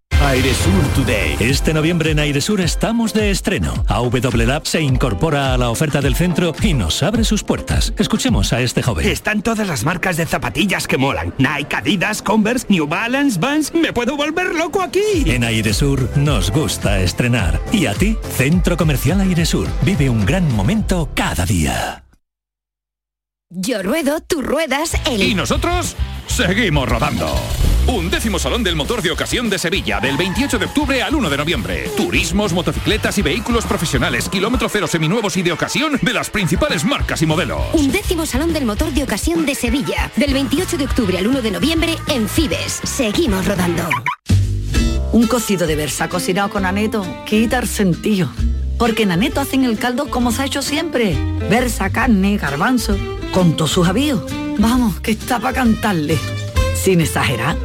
Airesur Today. Este noviembre en Airesur estamos de estreno. AW Lab se incorpora a la oferta del centro y nos abre sus puertas. Escuchemos a este joven. Están todas las marcas de zapatillas que molan. Nike, Adidas, Converse, New Balance, Vans. Me puedo volver loco aquí. En Airesur nos gusta estrenar. ¿Y a ti? Centro Comercial Airesur. Vive un gran momento cada día. Yo ruedo, tú ruedas, el... Y nosotros seguimos rodando. Un décimo Salón del Motor de Ocasión de Sevilla, del 28 de octubre al 1 de noviembre. Turismos, motocicletas y vehículos profesionales, kilómetro cero seminuevos y de ocasión de las principales marcas y modelos. Un décimo Salón del Motor de Ocasión de Sevilla, del 28 de octubre al 1 de noviembre en Fibes. Seguimos rodando. Un cocido de versa cocinado con aneto quita el sentido. Porque en aneto hacen el caldo como se ha hecho siempre. Versa, carne, garbanzo, con todos sus avíos. Vamos, que está para cantarle. Sin exagerar.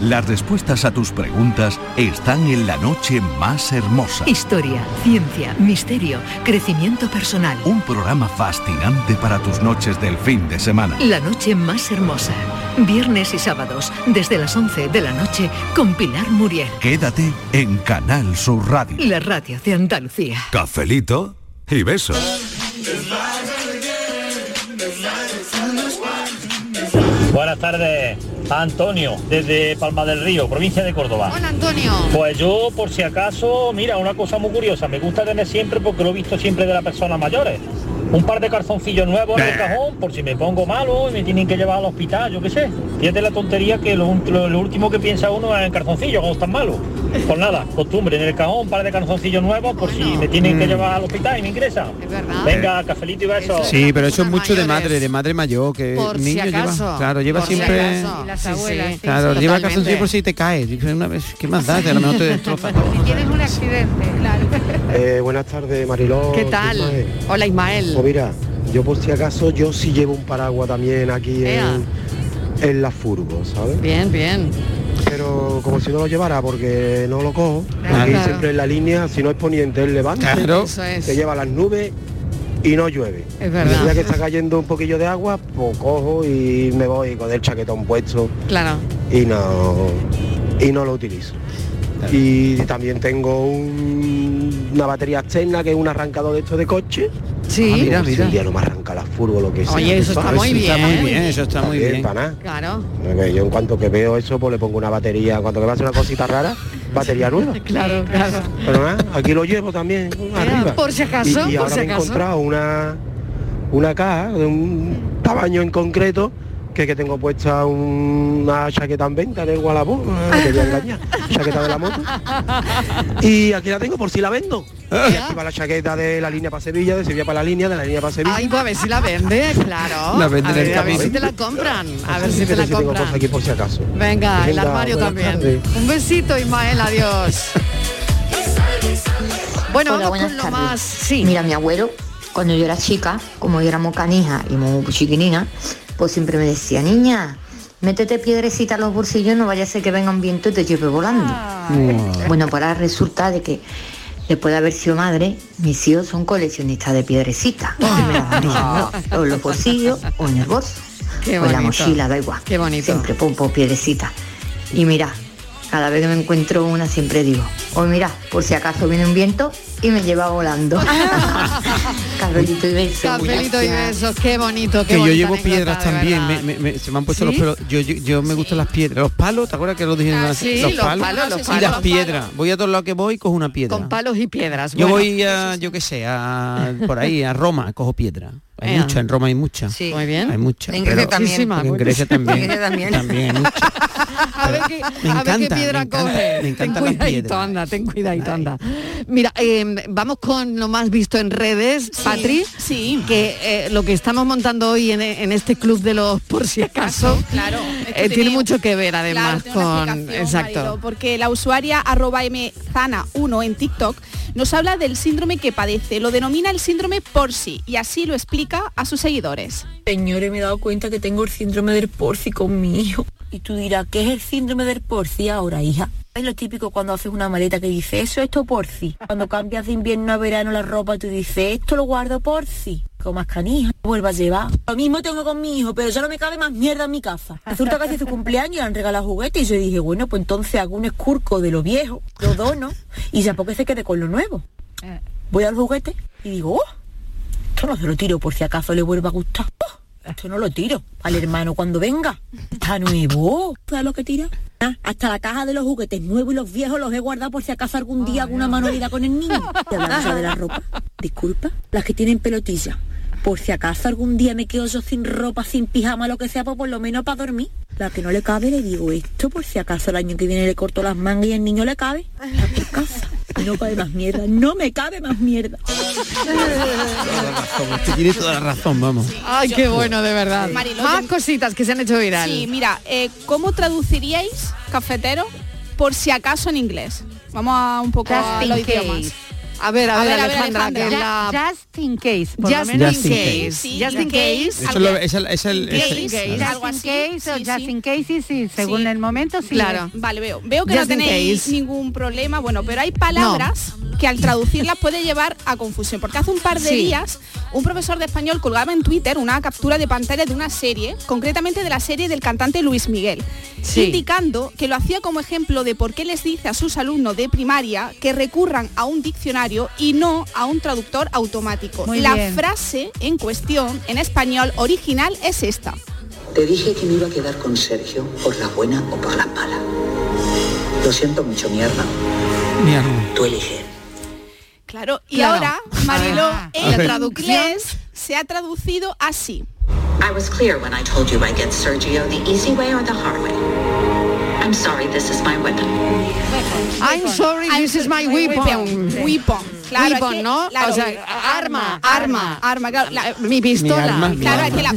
Las respuestas a tus preguntas están en la noche más hermosa. Historia, ciencia, misterio, crecimiento personal. Un programa fascinante para tus noches del fin de semana. La noche más hermosa. Viernes y sábados, desde las 11 de la noche, con Pilar Muriel. Quédate en Canal Sur Radio. La radio de Andalucía. Cafelito y besos. Buenas tardes, Antonio, desde Palma del Río, provincia de Córdoba. Hola Antonio. Pues yo, por si acaso, mira, una cosa muy curiosa, me gusta tener siempre, porque lo he visto siempre de las personas mayores, un par de calzoncillos nuevos en el cajón, por si me pongo malo y me tienen que llevar al hospital, yo qué sé. Fíjate la tontería que lo, lo- lo último que piensa uno es en calzoncillos cuando están malos. Pues nada, costumbre, en el cajón un par de calzoncillos nuevos por si me tienen que Mm. llevar al hospital y me ingresan. Venga, cafelito y besos. Sí, pero eso es mucho de madre, de madre mayor, que Por si niño acaso, lleva, claro, lleva por si siempre, acaso. Las abuelas, sí. sí, claro, sí, lleva totalmente. calzoncillo por si te caes. Una vez, ¿qué más da? A lo mejor te destroza todo. Si tienes un accidente, claro. Eh, buenas tardes, Mariló. ¿Qué tal? Ismael. Hola Ismael. Pues mira, yo por si acaso, yo sí llevo un paraguas también aquí en, en la furgo, ¿sabes? Bien, bien. Pero como si no lo llevara porque no lo cojo, Claro. aquí Claro. siempre en la línea, si no es poniente, él levanta, Claro. Es. te lleva las nubes y no llueve. Es verdad. El día que está cayendo un poquillo de agua, pues cojo y me voy con el chaquetón puesto Claro. y no y no lo utilizo. Y también tengo un- una batería externa que es un arrancador de esto de coche. Sí. Ah, Mira, no me arranca la furgo lo que sea. Oye, eso está muy bien. Está muy bien, eso está muy bien. Para nada. Claro. Yo en cuanto que veo eso, pues le pongo una batería, cuando me pasa una cosita rara, batería nueva. Claro, claro. Pero nada, aquí lo llevo también arriba. por si acaso, Y, y por ahora me he encontrado una, una caja de un tamaño en concreto que, que tengo puesta una chaqueta en venta el a engañar, chaqueta de la moto. Y aquí la tengo por si la vendo. Y aquí va la chaqueta de la línea para Sevilla, de Sevilla para la línea, de la línea para Sevilla. Ay, pues a ver si la vende, claro. La vende a en el ver, a ver camino. si te la compran. A ver si te la tengo compran. cosas aquí por si acaso. Venga, el Venga, armario buenas también. Un besito, Ismael, adiós. Bueno, Hola, vamos buenas con lo tardes. más. Sí. Mira, mi abuelo, cuando yo era chica, como yo era muy canija y muy chiquinina, pues siempre me decía, niña, métete piedrecita en los bolsillos, no vaya a ser que venga un viento y te lleve volando. Bueno, pues ahora resulta de que después de haber sido madre, mis hijos son coleccionistas de piedrecitas. Echando o en los bolsillos o en el bolso. Qué o en la mochila, da igual. Qué bonito. Siempre pum, piedrecitas. Y mira, cada vez que me encuentro una siempre digo, hoy mira, por si acaso viene un viento y me lleva volando. Cafelito y besos. Cafelito y besos, qué bonito, qué que yo llevo anécdota, piedras también, verdad. me, me- me- se me han puesto ¿Sí? los pelos. Yo, yo, yo me gustan las piedras. Los palos, ¿te acuerdas que lo dije? Ah, sí, los palos, los y palos. las piedras. Voy a todos lados que voy, cojo una piedra. Con palos y piedras. Yo Bueno, voy a, yo qué sé, a, por ahí, a Roma, cojo piedra. Hay mucha, en Roma hay mucha. Sí. Muy bien. Hay mucha. En Grecia pero- también. En Grecia también. también. hay mucha. A ver qué, Me a ver qué encanta, piedra me encanta, coge. me ten cuidadito, anda, ten cuidadito, anda. Mira, eh, vamos con lo más visto en redes, Patri. Sí. Que eh, lo que estamos montando hoy en, en este club de los por si acaso. Claro. eh, tiene mucho que ver además Claro, con. Exacto. Marilo, porque la usuaria arroba mzana1 en TikTok nos habla del síndrome que padece. Lo denomina el síndrome Porsi y así lo explica a sus seguidores. Señores, me he dado cuenta que tengo el síndrome del porci con mi hijo. Y tú dirás, ¿qué es el síndrome del porci ahora, hija? Es lo típico cuando haces una maleta que dice, eso es esto porci. Cuando cambias de invierno a verano la ropa, tú dices, esto lo guardo porci. Como más canija, vuelva a llevar. Lo mismo tengo con mi hijo, pero ya no me cabe más mierda en mi casa. Resulta que hace su cumpleaños y le han regalado juguetes y yo dije, bueno, pues entonces hago un escurco de lo viejo, lo dono y ya porque se quede con lo nuevo. Voy al juguete y digo, oh, esto no se lo tiro por si acaso le vuelva a gustar. Oh, esto no lo tiro al hermano cuando venga. Está nuevo. ¿Sabes lo que tira? Ah, hasta la caja de los juguetes nuevos y los viejos los he guardado por si acaso algún día hago una manualidad con el niño. Ya de la ropa, disculpa, las que tienen pelotilla. Por si acaso algún día me quedo yo sin ropa, sin pijama, lo que sea, pues por lo menos para dormir. La que no le cabe le digo esto, por si acaso el año que viene le corto las mangas y el niño le cabe. A tu casa. No cabe más mierda, no me cabe más mierda. Usted tiene toda la razón, vamos. Ay, qué bueno, de verdad. Más yo- cositas que se han hecho viral. Sí, mira, eh, ¿cómo traduciríais cafetero por si acaso en inglés? Vamos a un poco a Just los in case. A ver, a, A ver, ver, Alejandra, Alejandra. que la... Just in case. Just in menos. Just in case. case. Sí, Just in case. case. Eso lo- es el, es el, es el- Case, claro. algo Just in así. case o Sí, just in case, sí, sí, según Sí. el momento, sí. Claro. Vale, veo. Veo que Just no tenéis ningún problema, bueno, pero hay palabras que al traducirlas puede llevar a confusión. Porque hace un par de Sí. días un profesor de español colgaba en Twitter una captura de pantalla de una serie, concretamente de la serie del cantante Luis Miguel, Sí. indicando que lo hacía como ejemplo de por qué les dice a sus alumnos de primaria que recurran a un diccionario y no a un traductor automático. Muy la bien. frase en cuestión en español original es esta. Te dije que me iba a quedar con Sergio por la buena o por la mala. Lo siento mucho, mierda. Mierda. Tú elige. Claro, y Claro. ahora, Mariló, Ah. en inglés se ha traducido así. I was clear when I told you I get Sergio the easy way or the hard way. I'm sorry, this is my weapon. I'm sorry, this is my weapon. Weapon. Claro, Weapon, es que- ¿no? claro, o sea, arma, arma, arma, claro. la- Mi pistola. Mi arma, mi claro, es que la,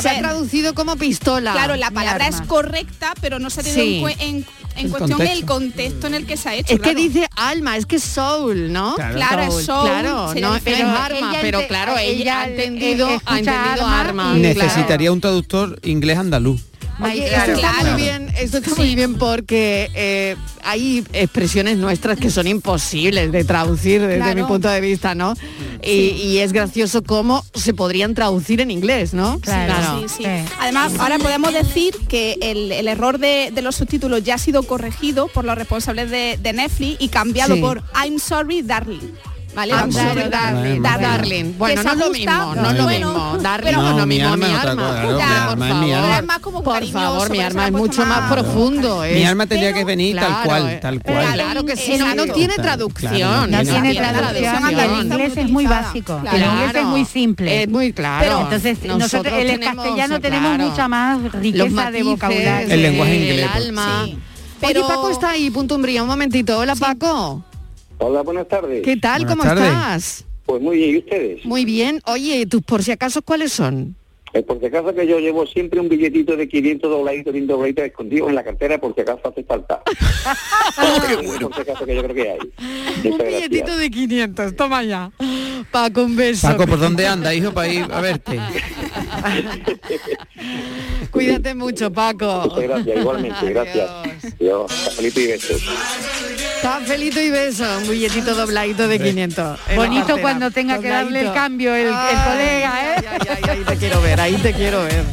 Se ha traducido como pistola. claro, la palabra es correcta, pero no se ha tenido Sí. en, cue- en- en El cuestión contexto. el contexto en el que se ha hecho. Es que dice alma, es que es soul, ¿no? Claro. Claro, es soul, Claro, no, es arma, ella pero claro, ella, ella, ha entendido, ha entendido arma arma. y- claro. Necesitaría un traductor inglés andaluz. Oye, claro, esto está claro. muy bien, esto está muy bien porque eh, hay expresiones nuestras que son imposibles de traducir desde Claro. mi punto de vista, ¿no? Y, y es gracioso cómo se podrían traducir en inglés, ¿no? Sí, sí. Además, ahora podemos decir que el, el error de, de los subtítulos ya ha sido corregido por los responsables de, de Netflix y cambiado Sí. por I'm sorry, darling. ¿Vale? I'm I'm sorry, sorry, darling. Darling. Bueno, no es lo mismo, no es lo mismo. Darling pero- no es No, lo mi mismo, alma mi arma. mi alma alma. Más como Por cariñoso, favor, mi arma es mucho más profundo. Mi alma tendría que venir tal cual, eh. tal cual. Claro que sí, no, tiene traducción. No no tiene traducción el inglés es muy básico. El inglés es muy simple. Es muy claro. Pero entonces nosotros, en el castellano tenemos mucha más riqueza de vocabulario. El lenguaje el inglés, pues. alma. Sí. Pero Pero- Paco está ahí, punto umbría, un momentito. Hola Paco. Hola, buenas tardes. ¿Qué tal? Buenas ¿Cómo tardes. estás? Pues muy bien, ¿y ustedes? Muy bien. Oye, tus por si acaso, ¿cuáles son? Eh, por si acaso que yo llevo siempre un billetito de 500 dobladitos, bien dobladitos escondidos en la cartera por si acaso hace falta. Por si acaso que yo creo que hay. Un billetito gracias. de 500, toma ya. Paco, un beso. Paco, ¿por dónde anda, hijo, para ir a verte? Cuídate mucho, Paco. Muchas gracias, igualmente, gracias. Dios, cafelito y besos. Cafelito y beso, un billetito dobladito de 500. en la Bonito cuando tenga que darle el cambio el, el colega, ¿eh? ay, ay, ay, te quiero ver, ahí te quiero ver.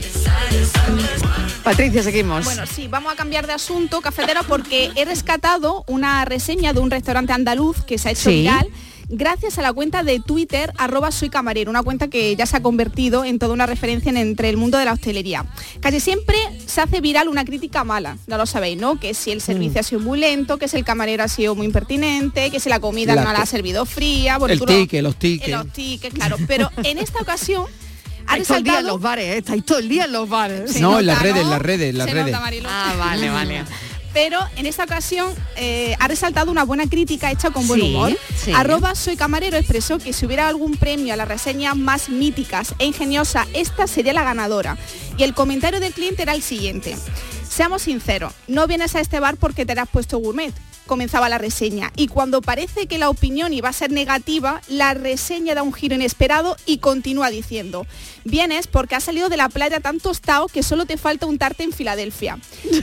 Patricia, seguimos. Bueno, sí, vamos a cambiar de asunto, cafetero, porque he rescatado una reseña de un restaurante andaluz que se ha hecho Sí. viral gracias a la cuenta de Twitter, arroba soy camarero, una cuenta que ya se ha convertido en toda una referencia en- entre el mundo de la hostelería. Casi siempre se hace viral una crítica mala, ya lo sabéis, ¿no? Que si el servicio ha sido muy lento, que si el camarero ha sido muy impertinente, que si la comida La no la ha servido fría. bueno, El ticket, los eh, tickets. Los tickets, claro. Pero en esta ocasión ha Estáis todo el día en resaltado... los bares, ¿eh? estáis todo el día en los bares. Se No, en las redes, en ¿no? las redes, en las Se redes. nota. Ah, vale, vale. Pero en esta ocasión eh, ha resaltado una buena crítica hecha con buen Sí, humor. sí. Arroba soy camarero expresó que si hubiera algún premio a las reseñas más míticas e ingeniosas, esta sería la ganadora. Y el comentario del cliente era el siguiente. Seamos sinceros, no vienes a este bar porque te has puesto gourmet. Comenzaba la reseña y cuando parece que la opinión iba a ser negativa, la reseña da un giro inesperado y continúa diciendo, vienes porque has salido de la playa tan tostado que solo te falta untarte en Filadelfia.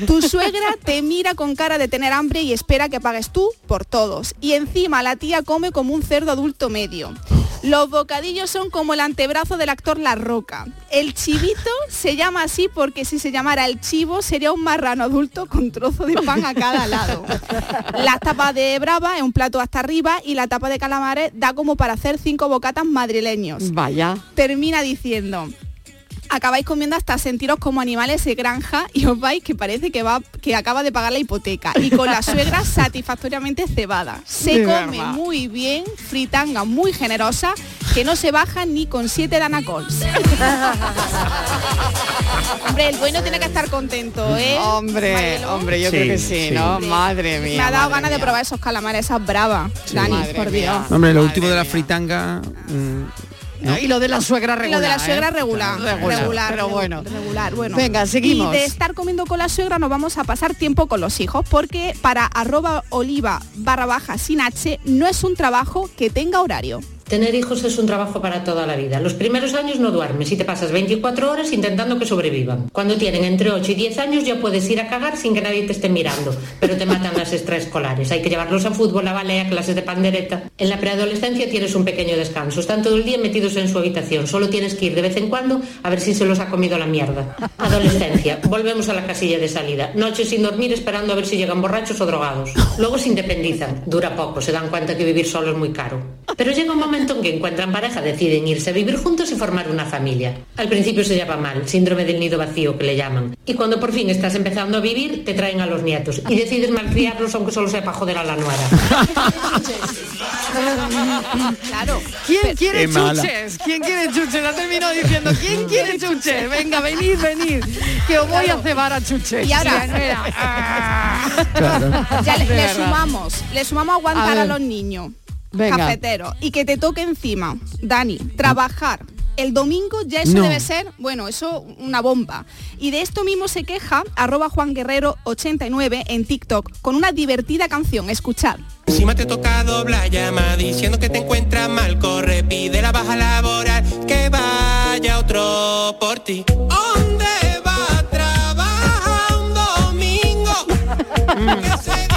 Tu suegra te mira con cara de tener hambre y espera que pagues tú por todos. Y encima la tía come como un cerdo adulto medio. Los bocadillos son como el antebrazo del actor La Roca. El chivito se llama así porque si se llamara el chivo sería un marrano adulto con trozo de pan a cada lado. La tapa de brava es un plato hasta arriba y la tapa de calamares da como para hacer cinco bocatas madrileños. Vaya. Termina diciendo, acabáis comiendo hasta sentiros como animales de granja y os vais que parece que va que acaba de pagar la hipoteca y con la suegra satisfactoriamente cebada. Se De come verdad. muy bien, fritanga muy generosa, que no se baja ni con siete danacols. Hombre, el dueño tiene que estar contento, ¿eh? Hombre, hombre, yo Sí, creo que sí, sí. ¿no? Madre mía. Me ha dado ganas de probar esos calamares, esas bravas, Dani, Madre por mía. Dios. Hombre, lo Madre último de la fritanga... mm, No, Y lo de la suegra Y regular. lo de la ¿eh? suegra regular, Regular, regular, pero bueno. regular, bueno. Venga, seguimos. Y de estar comiendo con la suegra nos vamos a pasar tiempo con los hijos, porque para arroba oliva barra baja sin H no es un trabajo que tenga horario. Tener hijos es un trabajo para toda la vida. Los primeros años no duermes y te pasas 24 horas intentando que sobrevivan. Cuando tienen entre 8 y 10 años ya puedes ir a cagar sin que nadie te esté mirando, pero te matan las extraescolares. Hay que llevarlos a fútbol, a ballet, a clases de pandereta. En la preadolescencia tienes un pequeño descanso. Están todo el día metidos en su habitación. Solo tienes que ir de vez en cuando a ver si se los ha comido la mierda. Adolescencia. Volvemos a la casilla de salida. Noches sin dormir esperando a ver si llegan borrachos o drogados. Luego se independizan. Dura poco. Se dan cuenta que vivir solo es muy caro. Pero llega un momento en que encuentran pareja, deciden irse a vivir juntos y formar una familia. Al principio se llama mal, síndrome del nido vacío que le llaman. Y cuando por fin estás empezando a vivir, te traen a los nietos y decides malcriarlos aunque solo sea para joder a la nuera. Claro. ¿Quién quiere Qué mala. chuches? ¿Quién quiere chuches? Ha terminado diciendo, ¿quién quiere chuches? Venga, venid, venid, que os voy a cebar a chuches. Y ahora, Claro. ya le, sumamos, le sumamos A aguantar a, los niños, Venga. cafeteros, y que te toque encima, Dani, trabajar. El domingo ya eso No. debe ser, bueno, eso una bomba. Y de esto mismo se queja arroba Juan Guerrero 89 en TikTok con una divertida canción. Escuchad. Encima te toca doblar llama diciendo que te encuentras mal, corre, pide la baja laboral, que vaya otro por ti. ¿Dónde va a trabajar? Ese día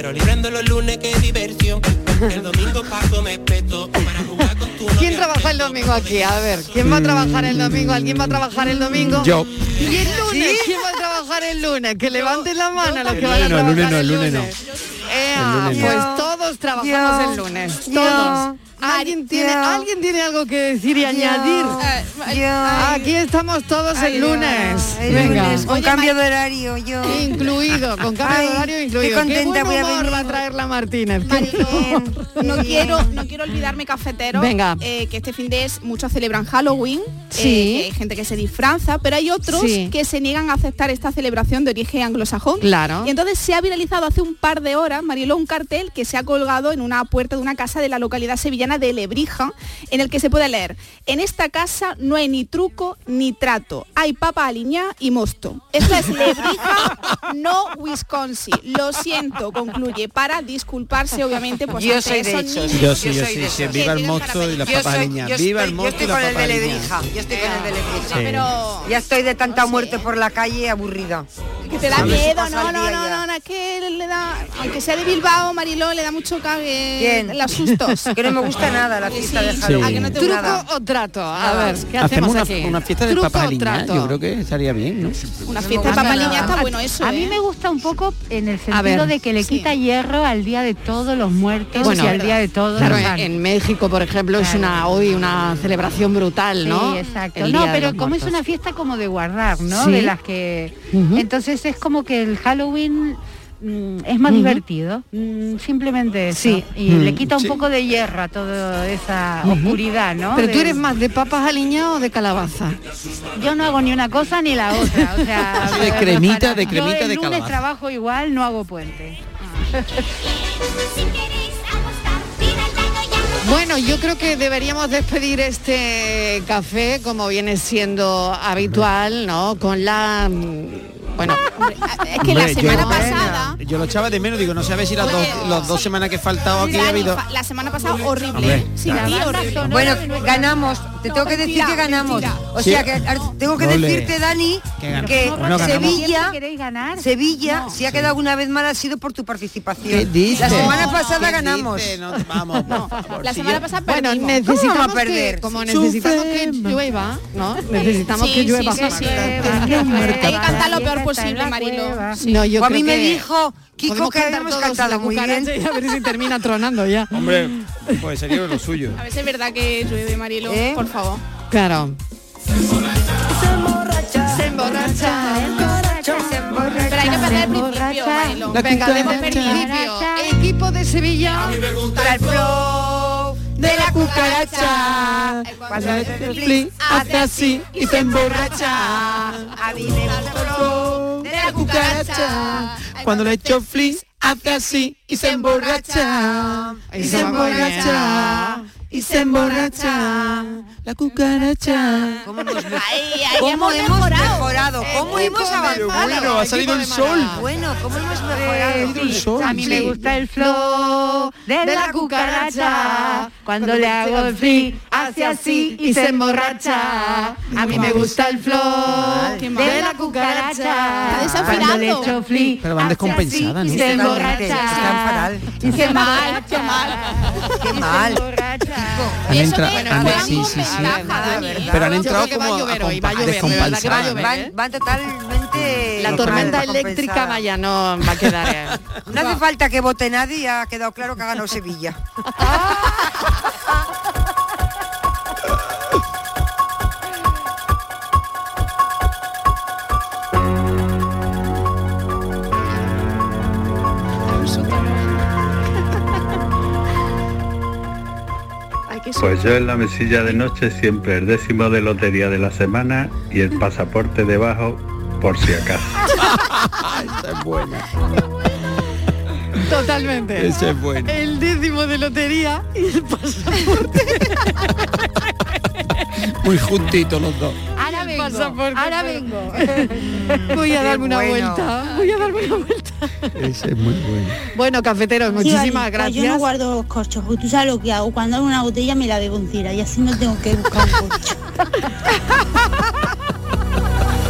pero librando los lunes que diversión. El domingo pa' comer peto, para jugar con tu ¿Quién trabaja el domingo aquí? A ver, ¿quién va a trabajar el domingo? ¿Alguien va a trabajar el domingo? Yo. ¿Y el lunes? ¿Quién va a trabajar el lunes? Que levanten la mano los que van a No, el trabajar lunes no, el lunes no. Ea, El lunes no. pues todos trabajamos Yo. el lunes. Yo. Todos. ¿Alguien tiene, ¿Alguien tiene algo que decir y añadir? Aquí estamos todos el lunes. El Venga. lunes, con cambio de horario, yo. Incluido, con cambio Ay, de horario qué incluido. contenta buen voy a venir. va a traer la Martínez. Qué No quiero, no quiero olvidarme cafetero, Venga. eh, que este fin de es muchos celebran Halloween, eh, Sí. que hay gente que se disfraza, pero hay otros Sí. que se niegan a aceptar esta celebración de origen anglosajón. Claro. Y entonces se ha viralizado hace un par de horas, Marielo, un cartel que se ha colgado en una puerta de una casa de la localidad sevillana de Lebrija, en el que se puede leer, en esta casa no hay ni truco ni trato, hay papa aliñá y mosto. Esta es Lebrija, no Wisconsin. Lo siento, concluye, para disculparse obviamente pues Yo soy de niños. Yo sí, yo soy sí, sí, viva el mosto y Yo soy- aliñadas. yo Viva el yo mosto y estoy con el de. Lebrija. Yo estoy con el de Lebrija. Pero Ya estoy de tanta muerte por la calle aburrida. Que te da miedo, no, no, no, no, no, es que le da, aunque sea de Bilbao, Mariló, le da mucho cague ¿Quién? los sustos. Que no me gusta nada la fiesta de. Halloween. ¿A que no te ¿Truco Nada. o trato? A ver, ¿qué Hacemos hacemos una, aquí? una fiesta de ¿Truco papas o aliñadas, trato? yo creo que estaría bien, ¿no? Una fiesta de papa aliñada está bueno eso, A mí ¿eh? me gusta un poco en el sentido de que le quita hierro al día de todos los muertos Bueno, y al día de todos los en, México, por ejemplo, es una hoy una celebración brutal, ¿no? Sí, exacto. No, pero como es una fiesta como de guardar, ¿no? Sí. De las que... Ujú. Entonces es como que el Halloween mm, es más divertido. Mm, simplemente eso. Sí. Y Mm, le quita un sí. poco de hierro a toda esa oscuridad, ¿no? Pero tú eres más de papas aliñadas o de calabaza. Yo no hago ni una cosa ni la otra. O sea, De cremita, para- de cremita, yo el de lunes calabaza. trabajo igual, no hago puente. Bueno, yo creo que deberíamos despedir este café como viene siendo habitual, ¿no? Con la mm, bueno, es que la yo- semana pasada Yo lo echaba de menos, digo, no sé a ver si las dos, las dos semanas que he faltado aquí ha habido... la semana pasada horrible. Hombre, horrible. sonora Bueno, ganamos. Te tengo que decir que ganamos. O Sí. sea que tengo que decirte, Dani, Que Bueno. Sevilla. Sevilla, No. si ha quedado una vez mal ha sido por tu participación. ¿Qué dices? La semana No, pasada ¿qué ganamos. No, vamos, favor, La semana pasada bueno, perdimos. necesitamos ¿Cómo vamos a que, perder? como necesitamos que llueva, ¿no? Necesitamos Sí, que sí, llueva. sí, sí. Hay que cantar lo peor en posible, Marilo. Sí. No, yo Pues a mí me dijo Kiko que cantar habíamos cantado la muy bien. y a ver si termina tronando ya. Hombre, pues sería lo suyo. A ver si es verdad que llueve, Marilo, ¿Eh? por favor. Claro. Se emborracha, Pero hay que empezar al principio, Marilo. Venga, desde el principio. Equipo de Sevilla. Para el flow de la cucaracha. Cuando el Flip hace así y se emborracha. A mí me gusta el flow de la cucaracha. Cuando le echo flis, hace así y se emborracha. Y se emborracha. Y se emborracha. La cucaracha. ¿Cómo hemos, Ahí, ahí cómo hemos mejorado. mejorado? ¿Cómo hemos avanzado? Bueno, ha salido el sol. Bueno, ¿cómo hemos mejorado? el sol. A mí me Sí. gusta el flow de, la cucaracha. Cuando le hago el free, hace así y se emborracha. A mí me gusta el flow de la cucaracha. Está Cuando le echo free, Pero van descompensadas, ¿no? Y se emborracha. están fatal. Y se mal, emborracha. qué mal. Qué mal. Han entrado, sí, sí, sí. Pero han Yo entrado como llover a hoy, va a ¿eh? totalmente... La tormenta eléctrica vaya no va a quedar. eh. No hace falta que vote nadie, ha quedado claro que ha ganado Sevilla. Pues yo en la mesilla de noche siempre el décimo de lotería de la semana y el pasaporte debajo por si acaso. Esta es buena. Totalmente. Ese es bueno. El décimo de lotería y el pasaporte. Muy juntitos los dos. Ahora vengo, ahora vengo. Voy a darme una bueno. vuelta. Voy a darme una vuelta. Ese es muy bueno. Bueno, cafeteros, muchísimas Sí, vale, pues Yo no gracias. guardo los corchos, porque tú sabes lo que hago. Cuando hago una botella me la bebo entera y así no tengo que buscar un corcho.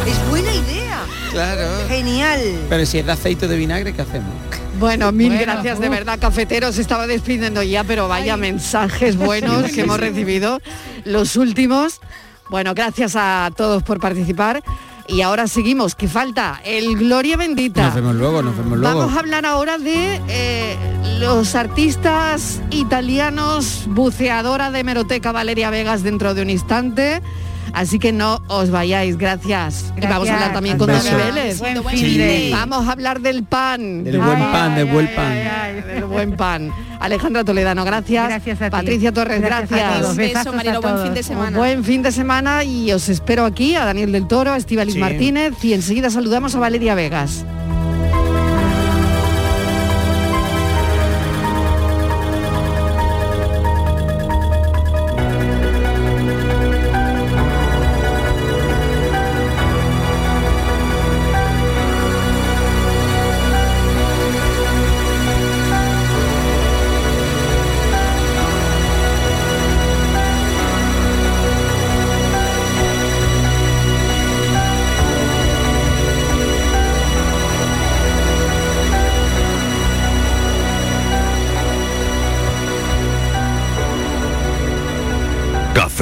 Es buena idea. Claro. Genial. Pero si es de aceite o de vinagre, ¿qué hacemos? Bueno, mil Bueno, gracias de verdad, cafeteros. Se estaba despidiendo ya, pero vaya mensajes buenos que hemos recibido, los últimos. Bueno, gracias a todos por participar. Y ahora seguimos, que falta el Gloria Bendita. Nos vemos luego, nos vemos luego. Vamos a hablar ahora de eh, los artistas italianos, buceadora de Meroteca Valeria Vegas dentro de un instante. Así que no os vayáis, gracias. Y vamos a hablar también con. Dani Vélez. Vamos a hablar del pan. Del buen pan, del buen pan. del buen pan. Alejandra Toledano, gracias. Gracias a ti. Patricia Torres, Gracias Beso, Marilo, a buen fin de semana. Buen fin de semana y os espero aquí a Daniel del Toro, a Estíbaliz Sí. Martínez y enseguida saludamos a Valeria Vegas.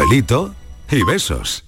Cafelito y besos.